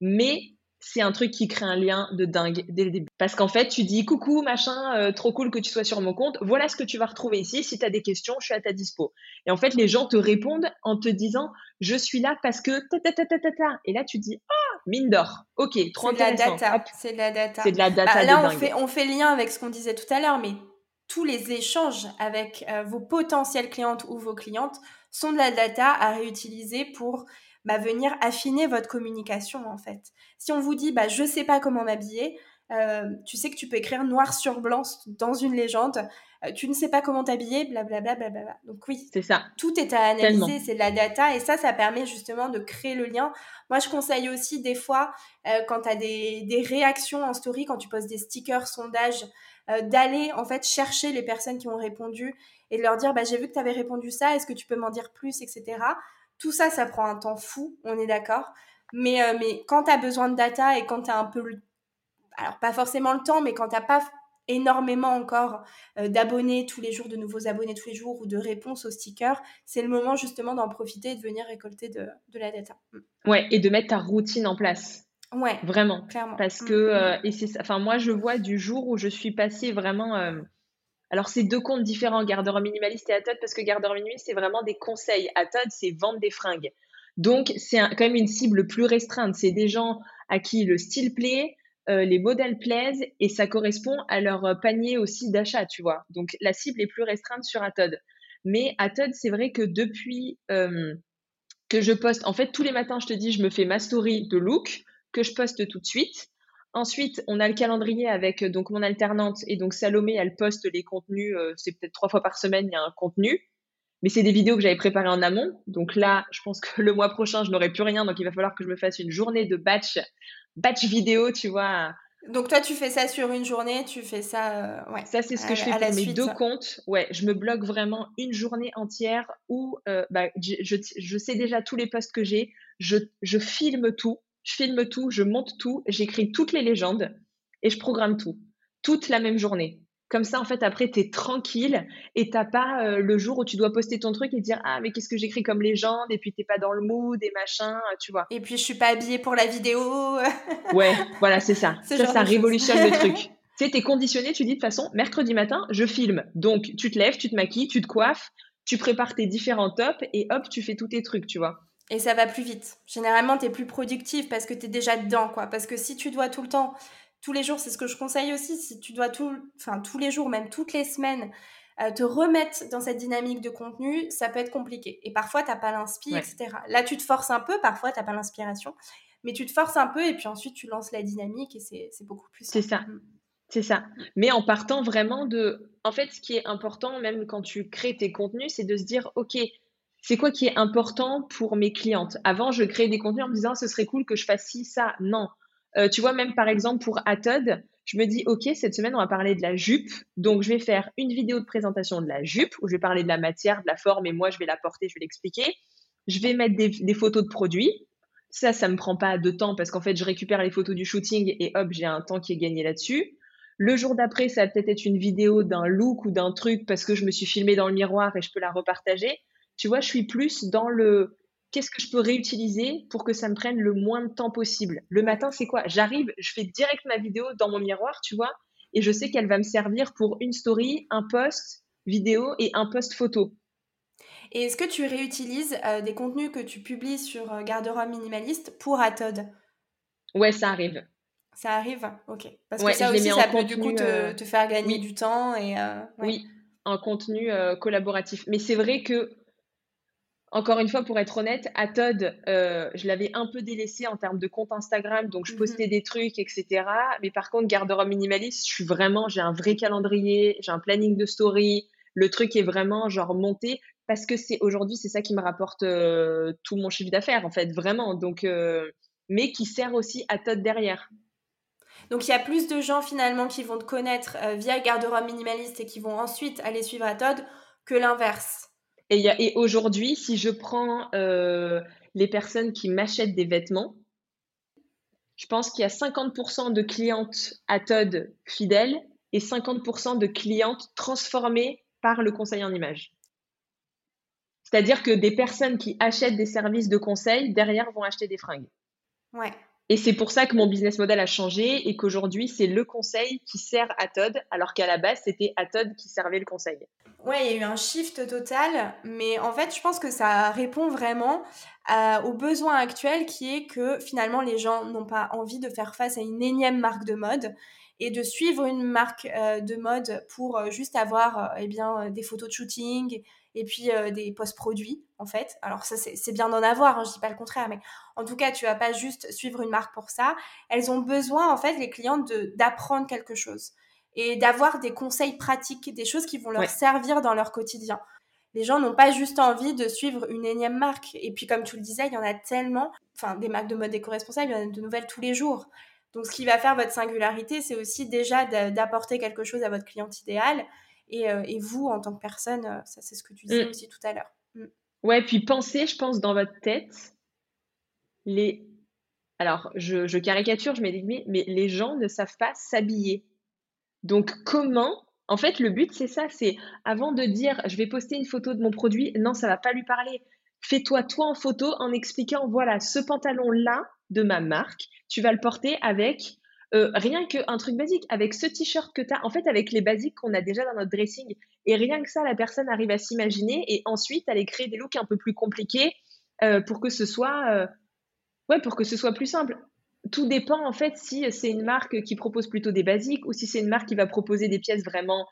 Mais c'est un truc qui crée un lien de dingue dès le début. Parce qu'en fait, tu dis coucou, machin, euh, trop cool que tu sois sur mon compte. Voilà ce que tu vas retrouver ici. Si tu as des questions, je suis à ta dispo. Et en fait, les gens te répondent en te disant je suis là parce que ta ta ta ta ta ta. Et là, tu dis ah, mine d'or. Ok, trop intéressant. C'est de la data. C'est de la data. Bah, là, on fait, on fait lien avec ce qu'on disait tout à l'heure, mais tous les échanges avec euh, vos potentielles clientes ou vos clientes sont de la data à réutiliser pour bah, venir affiner votre communication en fait. Si on vous dit bah, je sais pas comment m'habiller, euh, tu sais que tu peux écrire noir sur blanc dans une légende, euh, tu ne sais pas comment t'habiller, blablabla. Bla, bla, bla. Donc oui, c'est ça. Tout est à analyser, c'est de la data et ça, ça permet justement de créer le lien. Moi, je conseille aussi des fois, euh, quand tu as des, des, réactions en story, quand tu poses des stickers, sondages, d'aller en fait chercher les personnes qui ont répondu et de leur dire bah, j'ai vu que tu avais répondu ça, est-ce que tu peux m'en dire plus, etc. Tout ça, ça prend un temps fou, on est d'accord. Mais, euh, mais quand tu as besoin de data et quand tu as un peu le... Alors, pas forcément le temps, mais quand tu n'as pas énormément encore euh, d'abonnés tous les jours, de nouveaux abonnés tous les jours ou de réponses aux stickers, c'est le moment justement d'en profiter et de venir récolter de, la data. Mm. Ouais, et de mettre ta routine en place. Ouais. Vraiment. Clairement. Parce mm, que, mm, euh, et c'est enfin, moi, je vois du jour où je suis passée vraiment alors, c'est deux comptes différents, Gardeur Minimaliste et Atod, parce que Gardeur Minimaliste, c'est vraiment des conseils. Atod, c'est vendre des fringues. Donc, c'est quand même une cible plus restreinte. C'est des gens à qui le style plaît, euh, les modèles plaisent et ça correspond à leur euh, panier aussi d'achat, tu vois. Donc, la cible est plus restreinte sur Atod. Mais Atod, c'est vrai que depuis euh, que je poste, en fait, tous les matins, je te dis, je me fais ma story de look que je poste tout de suite. Ensuite, on a le calendrier avec euh, donc mon alternante et donc Salomé, elle poste les contenus, euh, c'est peut-être trois fois par semaine, il y a un contenu. Mais c'est des vidéos que j'avais préparées en amont. Donc là, je pense que le mois prochain, je n'aurai plus rien. Donc il va falloir que je me fasse une journée de batch, batch vidéo, tu vois. Donc toi, tu fais ça sur une journée, tu fais ça, euh, ouais. Ça, c'est ce que je fais pour mes deux comptes. Ouais, je me bloque vraiment une journée entière où bah, je, je, sais déjà tous les posts que j'ai. Je, je filme tout je filme tout, je monte tout, j'écris toutes les légendes et je programme tout. Toute la même journée. Comme ça, en fait, après, tu es tranquille et t'as pas euh, le jour où tu dois poster ton truc et dire Ah, mais qu'est-ce que j'écris comme légende Et puis, t'es pas dans le mood et machin, tu vois. Et puis, je suis pas habillée pour la vidéo. ouais, voilà, c'est ça. ça, ça révolutionne le truc. Tu sais, t'es conditionné, tu dis de toute façon, mercredi matin, je filme. Donc, tu te lèves, tu te maquilles, tu te coiffes, tu prépares tes différents tops et hop, tu fais tous tes trucs, tu vois. Et ça va plus vite. Généralement, tu es plus productif parce que tu es déjà dedans, quoi. Parce que si tu dois tout le temps, tous les jours, c'est ce que je conseille aussi, si tu dois tout, enfin, tous les jours, même toutes les semaines, euh, te remettre dans cette dynamique de contenu, ça peut être compliqué. Et parfois, t'as pas l'inspiration, etc. Là, tu te forces un peu, parfois, t'as pas l'inspiration. Mais tu te forces un peu et puis ensuite, tu lances la dynamique et c'est beaucoup plus C'est ça. Mm. C'est ça. Mais en partant vraiment de... En fait, ce qui est important, même quand tu crées tes contenus, c'est de se dire, OK, c'est quoi qui est important pour mes clientes? Avant, je créais des contenus en me disant ce serait cool que je fasse ci, ça. Non. Euh, tu vois, même par exemple pour Atod, je me dis ok, cette semaine on va parler de la jupe, donc je vais faire une vidéo de présentation de la jupe où je vais parler de la matière, de la forme et moi je vais la porter, je vais l'expliquer. Je vais mettre des, photos de produits. Ça, ça me prend pas de temps parce qu'en fait je récupère les photos du shooting et hop, j'ai un temps qui est gagné là-dessus. Le jour d'après, ça va peut-être être une vidéo d'un look ou d'un truc parce que je me suis filmée dans le miroir et je peux la repartager. Tu vois, je suis plus dans le qu'est-ce que je peux réutiliser pour que ça me prenne le moins de temps possible. Le matin, c'est quoi? J'arrive, je fais direct ma vidéo dans mon miroir, tu vois, et je sais qu'elle va me servir pour une story, un post vidéo et un post photo. Et est-ce que tu réutilises euh, des contenus que tu publies sur euh, Garde-robe minimaliste pour Atod? Ouais, ça arrive. Ça arrive? Ok. Parce que ça aussi, ça peut du coup te, euh, faire gagner du temps. et Oui, un contenu collaboratif. Mais c'est vrai que encore une fois, pour être honnête, à Todd, euh, je l'avais un peu délaissé en termes de compte Instagram, donc je postais mhm. des trucs, etc. Mais par contre, garde-robe minimaliste, je suis vraiment, j'ai un vrai calendrier, j'ai un planning de story. Le truc est vraiment genre monté parce que c'est aujourd'hui, c'est ça qui me rapporte euh, tout mon chiffre d'affaires, en fait, vraiment. Donc, euh, mais qui sert aussi à Todd derrière. Donc il y a plus de gens finalement qui vont te connaître via garde-robe minimaliste et qui vont ensuite aller suivre à Todd que l'inverse. Et, aujourd'hui, si je prends euh, les personnes qui m'achètent des vêtements, je pense qu'il y a 50% de clientes à Todd fidèles et 50% de clientes transformées par le conseil en image. C'est-à-dire que des personnes qui achètent des services de conseil, derrière, vont acheter des fringues. Ouais. Et c'est pour ça que mon business model a changé et qu'aujourd'hui, c'est le conseil qui sert à Todd, alors qu'à la base, c'était à Todd qui servait le conseil. Ouais, il y a eu un shift total, mais en fait, je pense que ça répond vraiment euh, au besoin actuel qui est que finalement, les gens n'ont pas envie de faire face à une énième marque de mode et de suivre une marque euh, de mode pour euh, juste avoir eh bien, des photos de shooting et puis des post-produits en fait. Alors ça c'est bien d'en avoir, hein, je dis pas le contraire, mais en tout cas tu vas pas juste suivre une marque pour ça. Elles ont besoin en fait les clientes d'apprendre quelque chose et d'avoir des conseils pratiques, des choses qui vont leur servir dans leur quotidien. Les gens n'ont pas juste envie de suivre une énième marque. Et puis, comme tu le disais, il y en a tellement, enfin, des marques de mode éco-responsable, il y en a de nouvelles tous les jours. Donc, ce qui va faire votre singularité, c'est aussi déjà d'apporter quelque chose à votre cliente idéale. Et, euh, et, vous, en tant que personne, euh, ça, c'est ce que tu disais mm. aussi tout à l'heure. Mm. Ouais, puis pensez, je pense, dans votre tête, les. Alors, je, je caricature, je mets des mais les gens ne savent pas s'habiller. Donc, comment En fait, le but, c'est ça c'est avant de dire je vais poster une photo de mon produit, non, ça va pas lui parler. Fais-toi toi en photo en expliquant voilà, ce pantalon-là de ma marque, tu vas le porter avec euh, rien qu'un truc basique, avec ce t-shirt que tu as, en fait, avec les basiques qu'on a déjà dans notre dressing. Et rien que ça, la personne arrive à s'imaginer et ensuite aller créer des looks un peu plus compliqués euh, pour que ce soit. Euh, ouais, pour que ce soit plus simple tout dépend en fait si c'est une marque qui propose plutôt des basiques ou si c'est une marque qui va proposer des pièces vraiment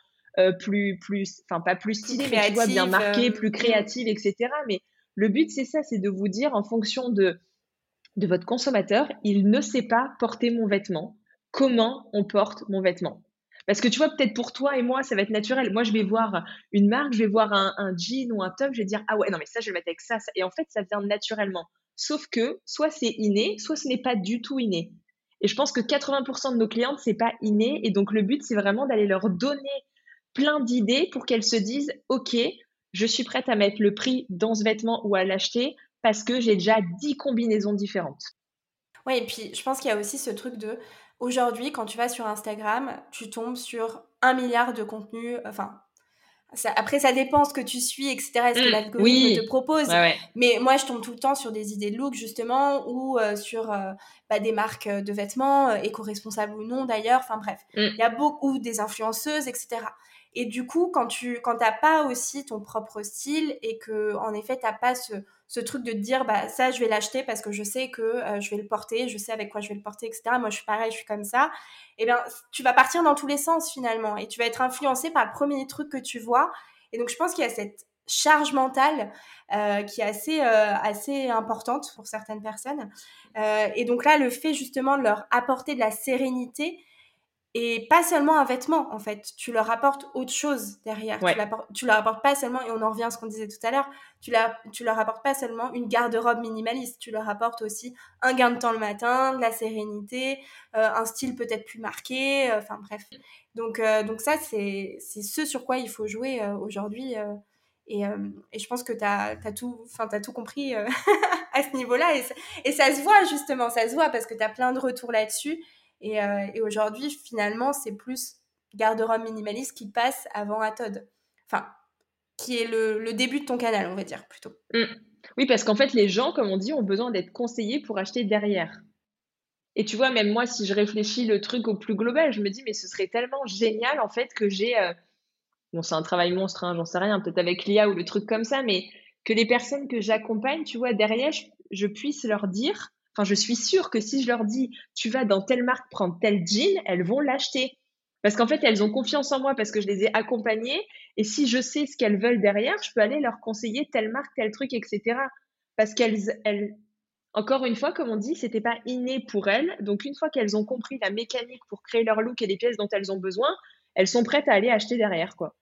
plus, plus, enfin pas plus stylées, mais tu vois, bien marquées, plus créatives, etc. Mais le but c'est ça, c'est de vous dire en fonction de, de votre consommateur, il ne sait pas porter mon vêtement. Comment on porte mon vêtement parce que tu vois, peut-être pour toi et moi, ça va être naturel. Moi, je vais voir une marque, je vais voir un, jean ou un top, je vais dire, ah ouais, non, mais ça, je vais mettre avec ça. Et en fait, ça vient naturellement. Sauf que soit c'est inné, soit ce n'est pas du tout inné. Et je pense que 80% de nos clientes, c'est pas inné. Et donc, le but, c'est vraiment d'aller leur donner plein d'idées pour qu'elles se disent, OK, je suis prête à mettre le prix dans ce vêtement ou à l'acheter parce que j'ai déjà 10 combinaisons différentes. Oui, et puis je pense qu'il y a aussi ce truc de aujourd'hui, quand tu vas sur Instagram, tu tombes sur un milliard de contenus, enfin après, ça dépend ce que tu suis, etc. Est-ce que mmh. l'algorithme te propose Mais moi, je tombe tout le temps sur des idées de look, justement, ou euh, sur euh, bah, des marques euh, de vêtements, éco-responsables ou non d'ailleurs. Enfin bref, mmh. il y a beaucoup des influenceuses, etc. Et du coup, quand tu quand t'as pas aussi ton propre style et que en effet t'as pas ce, ce truc de te dire bah ça je vais l'acheter parce que je sais que euh, je vais le porter, je sais avec quoi je vais le porter, etc. Moi je suis pareil, je suis comme ça. Et eh bien tu vas partir dans tous les sens finalement et tu vas être influencé par le premier truc que tu vois. Et donc je pense qu'il y a cette charge mentale euh, qui est assez, euh, assez importante pour certaines personnes. et donc là, le fait justement de leur apporter de la sérénité, et pas seulement un vêtement, en fait. Tu leur apportes autre chose derrière. Tu, leur apportes pas seulement, et on en revient à ce qu'on disait tout à l'heure, tu, tu leur apportes pas seulement une garde-robe minimaliste. Tu leur apportes aussi un gain de temps le matin, de la sérénité, euh, un style peut-être plus marqué, euh, enfin bref. Donc, euh, donc ça, c'est ce sur quoi il faut jouer aujourd'hui. Et, et, je pense que tu as, as, tout, as tout compris à ce niveau-là. Et, et, ça se voit justement, ça se voit parce que tu as plein de retours là-dessus. Euh, et, aujourd'hui, finalement, c'est plus garde-robe minimaliste qui passe avant Todd. Enfin, qui est le, début de ton canal, on va dire plutôt. Mm. Oui, parce qu'en fait, les gens, comme on dit, ont besoin d'être conseillés pour acheter derrière. Et tu vois, même moi, si je réfléchis le truc au plus global, je me dis, mais ce serait tellement génial, en fait, que j'ai. Euh, bon, c'est un travail monstre, hein, j'en sais rien, peut-être avec l'IA ou le truc comme ça, mais que les personnes que j'accompagne, tu vois, derrière, je puisse leur dire Enfin, je suis sûre que si je leur dis, tu vas dans telle marque prendre tel jean, elles vont l'acheter. Parce qu'en fait, elles ont confiance en moi parce que je les ai accompagnées. Et si je sais ce qu'elles veulent derrière, je peux aller leur conseiller telle marque, tel truc, etc. Parce qu'elles, elles, encore une fois, comme on dit, c'était pas inné pour elles. Donc, une fois qu'elles ont compris la mécanique pour créer leur look et les pièces dont elles ont besoin, elles sont prêtes à aller acheter derrière, quoi.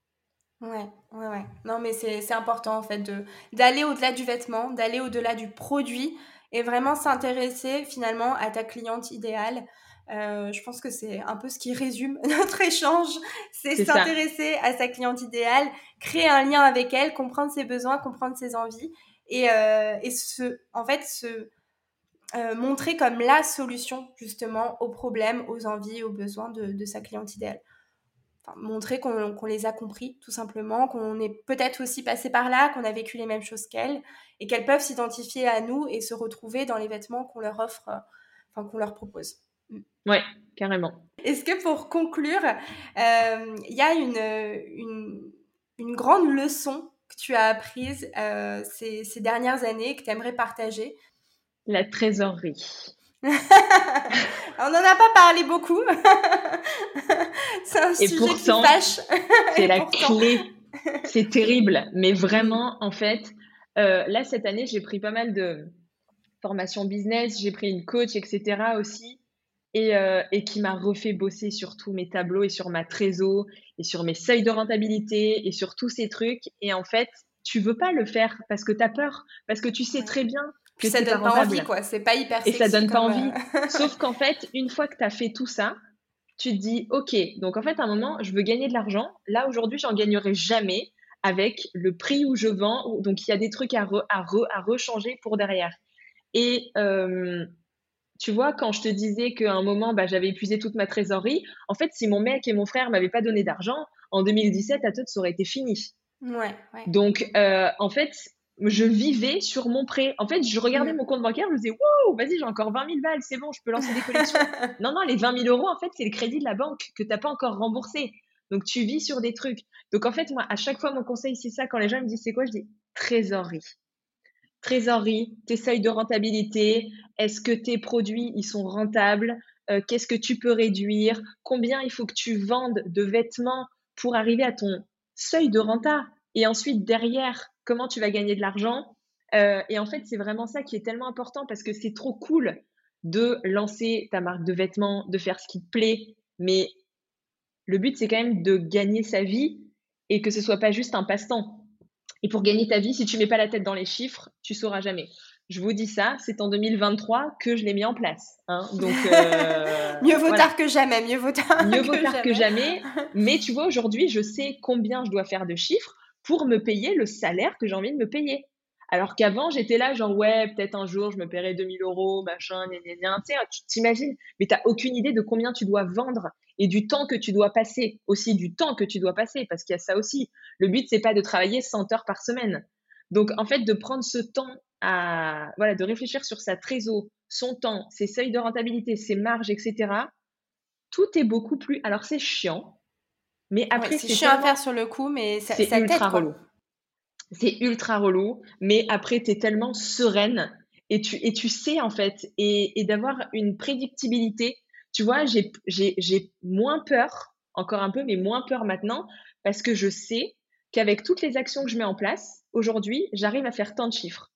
Ouais, ouais, ouais. Non, mais c'est important en fait d'aller au-delà du vêtement, d'aller au-delà du produit et vraiment s'intéresser finalement à ta cliente idéale. Euh, je pense que c'est un peu ce qui résume notre échange, c'est s'intéresser à sa cliente idéale, créer un lien avec elle, comprendre ses besoins, comprendre ses envies et, euh, et se, en fait se euh, montrer comme la solution justement aux problèmes, aux envies, aux besoins de, de sa cliente idéale montrer qu'on les a compris, tout simplement, qu'on est peut-être aussi passé par là, qu'on a vécu les mêmes choses qu'elles, et qu'elles peuvent s'identifier à nous et se retrouver dans les vêtements qu'on leur offre, euh, enfin qu'on leur propose. Mm. Ouais, carrément. Est-ce que pour conclure, euh, il y a une, une, grande leçon que tu as apprise euh, ces, ces dernières années que tu aimerais partager? La trésorerie. On n'en a pas parlé beaucoup. c'est un Et sujet qui fâche. C'est la clé. C'est terrible. Mais vraiment, en fait, euh, là, cette année, j'ai pris pas mal de formations business. J'ai pris une coach, etc. aussi. Et, euh, et qui m'a refait bosser sur tous mes tableaux et sur ma trésor et sur mes seuils de rentabilité et sur tous ces trucs. Et en fait, tu veux pas le faire parce que tu as peur, parce que tu sais très bien que ça donne pas, envie, quoi. C'est pas hyper sexy Et ça donne pas envie. Euh, Sauf qu'en fait, une fois que tu as fait tout ça, tu te dis, OK, donc en fait, à un moment, je veux gagner de l'argent. Là, aujourd'hui, j'en gagnerai jamais avec le prix où je vends. Donc, il y a des trucs à, re, à, à rechanger pour derrière. Et euh, tu vois, quand je te disais qu'à un moment, bah, j'avais épuisé toute ma trésorerie, en fait, si mon mec et mon frère m'avaient pas donné d'argent, en 2017, à tout, ça aurait été fini. Ouais, Donc, euh, en fait, je vivais sur mon prêt. En fait, je regardais mon compte bancaire, je me disais, wow, vas-y, j'ai encore 20 000 balles, c'est bon, je peux lancer des collections. non, non, les 20 000 euros, en fait, c'est le crédit de la banque que tu n'as pas encore remboursé. Donc, tu vis sur des trucs. Donc, en fait, moi, à chaque fois, mon conseil, c'est ça. Quand les gens me disent, c'est quoi, je dis, trésorerie. Trésorerie, tes seuils de rentabilité. Est-ce que tes produits, ils sont rentables? Euh, Qu'est-ce que tu peux réduire? Combien il faut que tu vendes de vêtements pour arriver à ton seuil de renta? Et ensuite, derrière, comment tu vas gagner de l'argent. Euh, et en fait, c'est vraiment ça qui est tellement important parce que c'est trop cool de lancer ta marque de vêtements, de faire ce qui te plaît. Mais le but, c'est quand même de gagner sa vie et que ce soit pas juste un passe-temps. Et pour gagner ta vie, si tu mets pas la tête dans les chiffres, tu sauras jamais. Je vous dis ça, c'est en 2023 que je l'ai mis en place. Hein. Donc, euh, mieux vaut tard que jamais. Mieux vaut tard, mieux vaut tard que jamais. Mais tu vois, aujourd'hui, je sais combien je dois faire de chiffres pour me payer le salaire que j'ai envie de me payer. Alors qu'avant, j'étais là, genre, ouais, peut-être un jour, je me paierai 2000 euros, machin, gna, gna, gna. Tu sais, tu t'imagines, mais tu n'as aucune idée de combien tu dois vendre et du temps que tu dois passer, aussi du temps que tu dois passer, parce qu'il y a ça aussi. Le but, c'est pas de travailler 100 heures par semaine. Donc, en fait, de prendre ce temps à, voilà, de réfléchir sur sa trésor, son temps, ses seuils de rentabilité, ses marges, etc. Tout est beaucoup plus, alors c'est chiant, mais après, c'est chiant à faire sur le coup, mais ça, c'est ultra relou. C'est ultra relou, mais après, tu es tellement sereine et tu, et tu sais, en fait, et, et d'avoir une prédictibilité. Tu vois, j'ai moins peur, encore un peu, mais moins peur maintenant, parce que je sais qu'avec toutes les actions que je mets en place, aujourd'hui, j'arrive à faire tant de chiffres.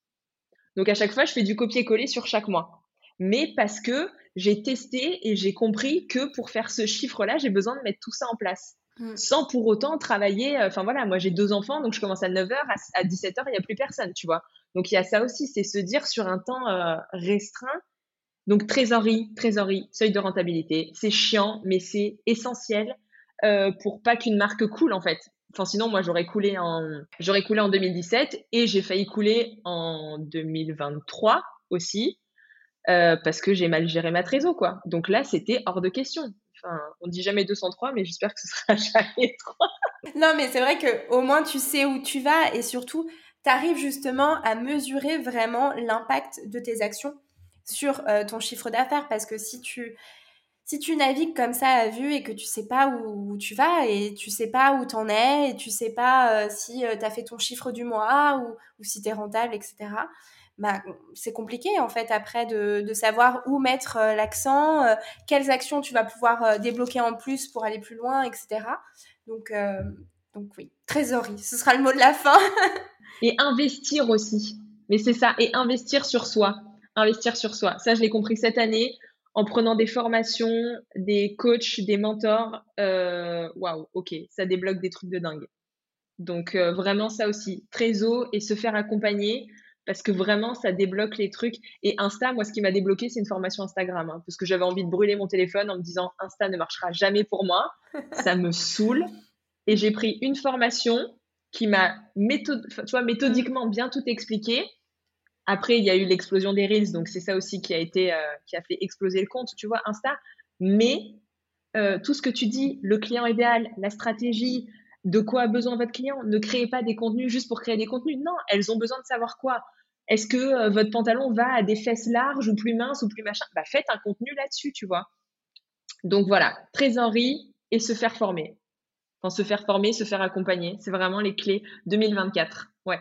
Donc, à chaque fois, je fais du copier-coller sur chaque mois. Mais parce que j'ai testé et j'ai compris que pour faire ce chiffre-là, j'ai besoin de mettre tout ça en place. Mm. sans pour autant travailler. Euh, enfin voilà, moi j'ai deux enfants, donc je commence à 9h, à, 17h, il n'y a plus personne, tu vois. Donc il y a ça aussi, c'est se dire sur un temps euh, restreint. Donc trésorerie, trésorerie, seuil de rentabilité, c'est chiant, mais c'est essentiel euh, pour pas qu'une marque coule en fait. Enfin sinon moi j'aurais coulé en coulé en 2017 et j'ai failli couler en 2023 aussi parce que j'ai mal géré ma trésor quoi. Donc là c'était hors de question. On dit jamais 203, mais j'espère que ce sera jamais 3. non, mais c'est vrai que au moins tu sais où tu vas et surtout, tu arrives justement à mesurer vraiment l'impact de tes actions sur euh, ton chiffre d'affaires parce que si tu si tu navigues comme ça à vue et que tu sais pas où, tu vas et tu sais pas où t'en es et tu sais pas euh, si euh, tu as fait ton chiffre du mois ou, ou si tu es rentable, etc., bah, c'est compliqué en fait après de, savoir où mettre l'accent, quelles actions tu vas pouvoir débloquer en plus pour aller plus loin, etc. Donc, donc oui, trésorerie, ce sera le mot de la fin. et investir aussi. Mais c'est ça, et investir sur soi. Investir sur soi. Ça, je l'ai compris cette année en prenant des formations, des coachs, des mentors. Euh, waouh, ok, ça débloque des trucs de dingue. Donc euh, vraiment ça aussi, trésor et se faire accompagner parce que vraiment ça débloque les trucs. Et Insta, moi ce qui m'a débloqué c'est une formation Instagram hein, parce que j'avais envie de brûler mon téléphone en me disant Insta ne marchera jamais pour moi, ça me saoule. Et j'ai pris une formation qui m'a méthode, méthodiquement bien tout expliqué. Après, il y a eu l'explosion des Reels, donc c'est ça aussi qui a été, euh, qui a fait exploser le compte, tu vois, Insta. Mais euh, tout ce que tu dis, le client idéal, la stratégie, de quoi a besoin votre client, ne créez pas des contenus juste pour créer des contenus. Non, elles ont besoin de savoir quoi. Est-ce que euh, votre pantalon va à des fesses larges ou plus minces ou plus machin? Bah faites un contenu là-dessus, tu vois. Donc voilà, trésorerie et se faire former. Enfin, se faire former, se faire accompagner, c'est vraiment les clés 2024. Ouais.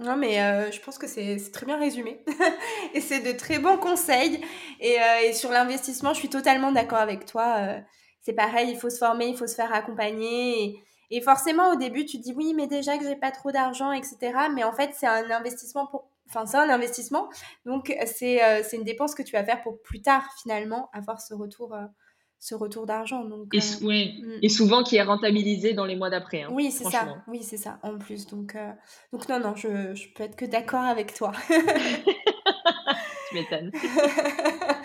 Non, mais euh, je pense que c'est très bien résumé. et c'est de très bons conseils. Et, euh, sur l'investissement, je suis totalement d'accord avec toi. C'est pareil, il faut se former, il faut se faire accompagner. Et, forcément, au début, tu dis oui, mais déjà que j'ai pas trop d'argent, etc. Mais en fait, c'est un investissement pour. Enfin, c'est un investissement. Donc, c'est une dépense que tu vas faire pour plus tard, finalement, avoir ce retour ce retour d'argent. Donc, et, euh, mm. et, souvent qui est rentabilisé dans les mois d'après. Hein, oui, c'est ça. Oui, c'est ça, en plus. Donc, euh, donc non, non, je, je, peux être que d'accord avec toi. tu m'étonnes.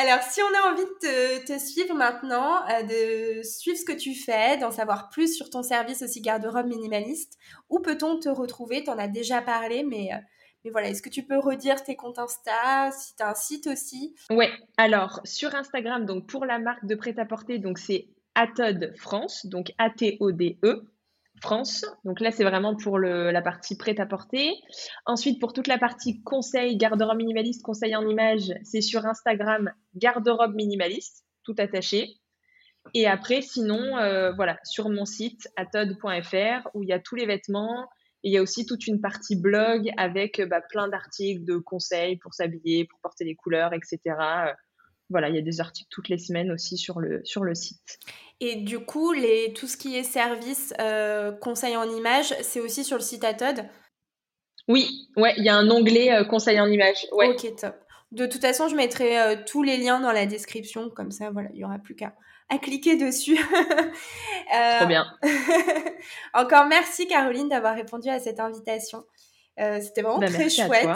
Alors, si on a envie de te, suivre maintenant, euh, de suivre ce que tu fais, d'en savoir plus sur ton service aussi garde-robe minimaliste, où peut-on te retrouver? Tu as déjà parlé, mais mais voilà, est-ce que tu peux redire tes comptes Insta, si tu as un site aussi? Ouais, alors sur Instagram, donc pour la marque de prêt-à-porter, c'est Atod France, donc A-T-O-D-E. France. Donc là, c'est vraiment pour la partie prêt-à-porter. Ensuite, pour toute la partie conseil, garde-robe minimaliste, conseil en image, c'est sur Instagram, garde-robe minimaliste, tout attaché. Et après, sinon, euh, voilà, sur mon site, atod.fr, où il y a tous les vêtements, et il y a aussi toute une partie blog avec bah, plein d'articles de conseils pour s'habiller, pour porter les couleurs, etc. Voilà, il y a des articles toutes les semaines aussi sur le, sur le site. Et du coup, les, tout ce qui est service, euh, conseils en images, c'est aussi sur le site Atod? Oui, ouais, il y a un onglet euh, conseils en images. Ouais. Ok, top. De toute façon, je mettrai euh, tous les liens dans la description, comme ça, voilà, il n'y aura plus qu'à à cliquer dessus. euh... Trop bien. Encore merci Caroline d'avoir répondu à cette invitation. Euh, c'était vraiment bah, très chouette.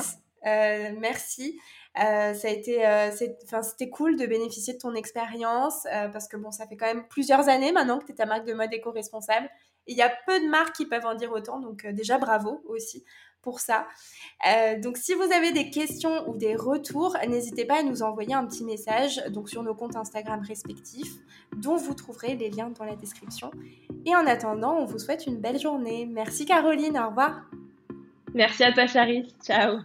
Euh, merci. Euh, ça a été, euh, c'était cool de bénéficier de ton expérience euh, parce que bon, ça fait quand même plusieurs années maintenant que tu es ta marque de mode éco-responsable. Il y a peu de marques qui peuvent en dire autant, donc déjà bravo aussi pour ça. Donc si vous avez des questions ou des retours, n'hésitez pas à nous envoyer un petit message donc sur nos comptes Instagram respectifs, dont vous trouverez les liens dans la description. Et en attendant, on vous souhaite une belle journée. Merci Caroline, au revoir. Merci à toi Charis, ciao.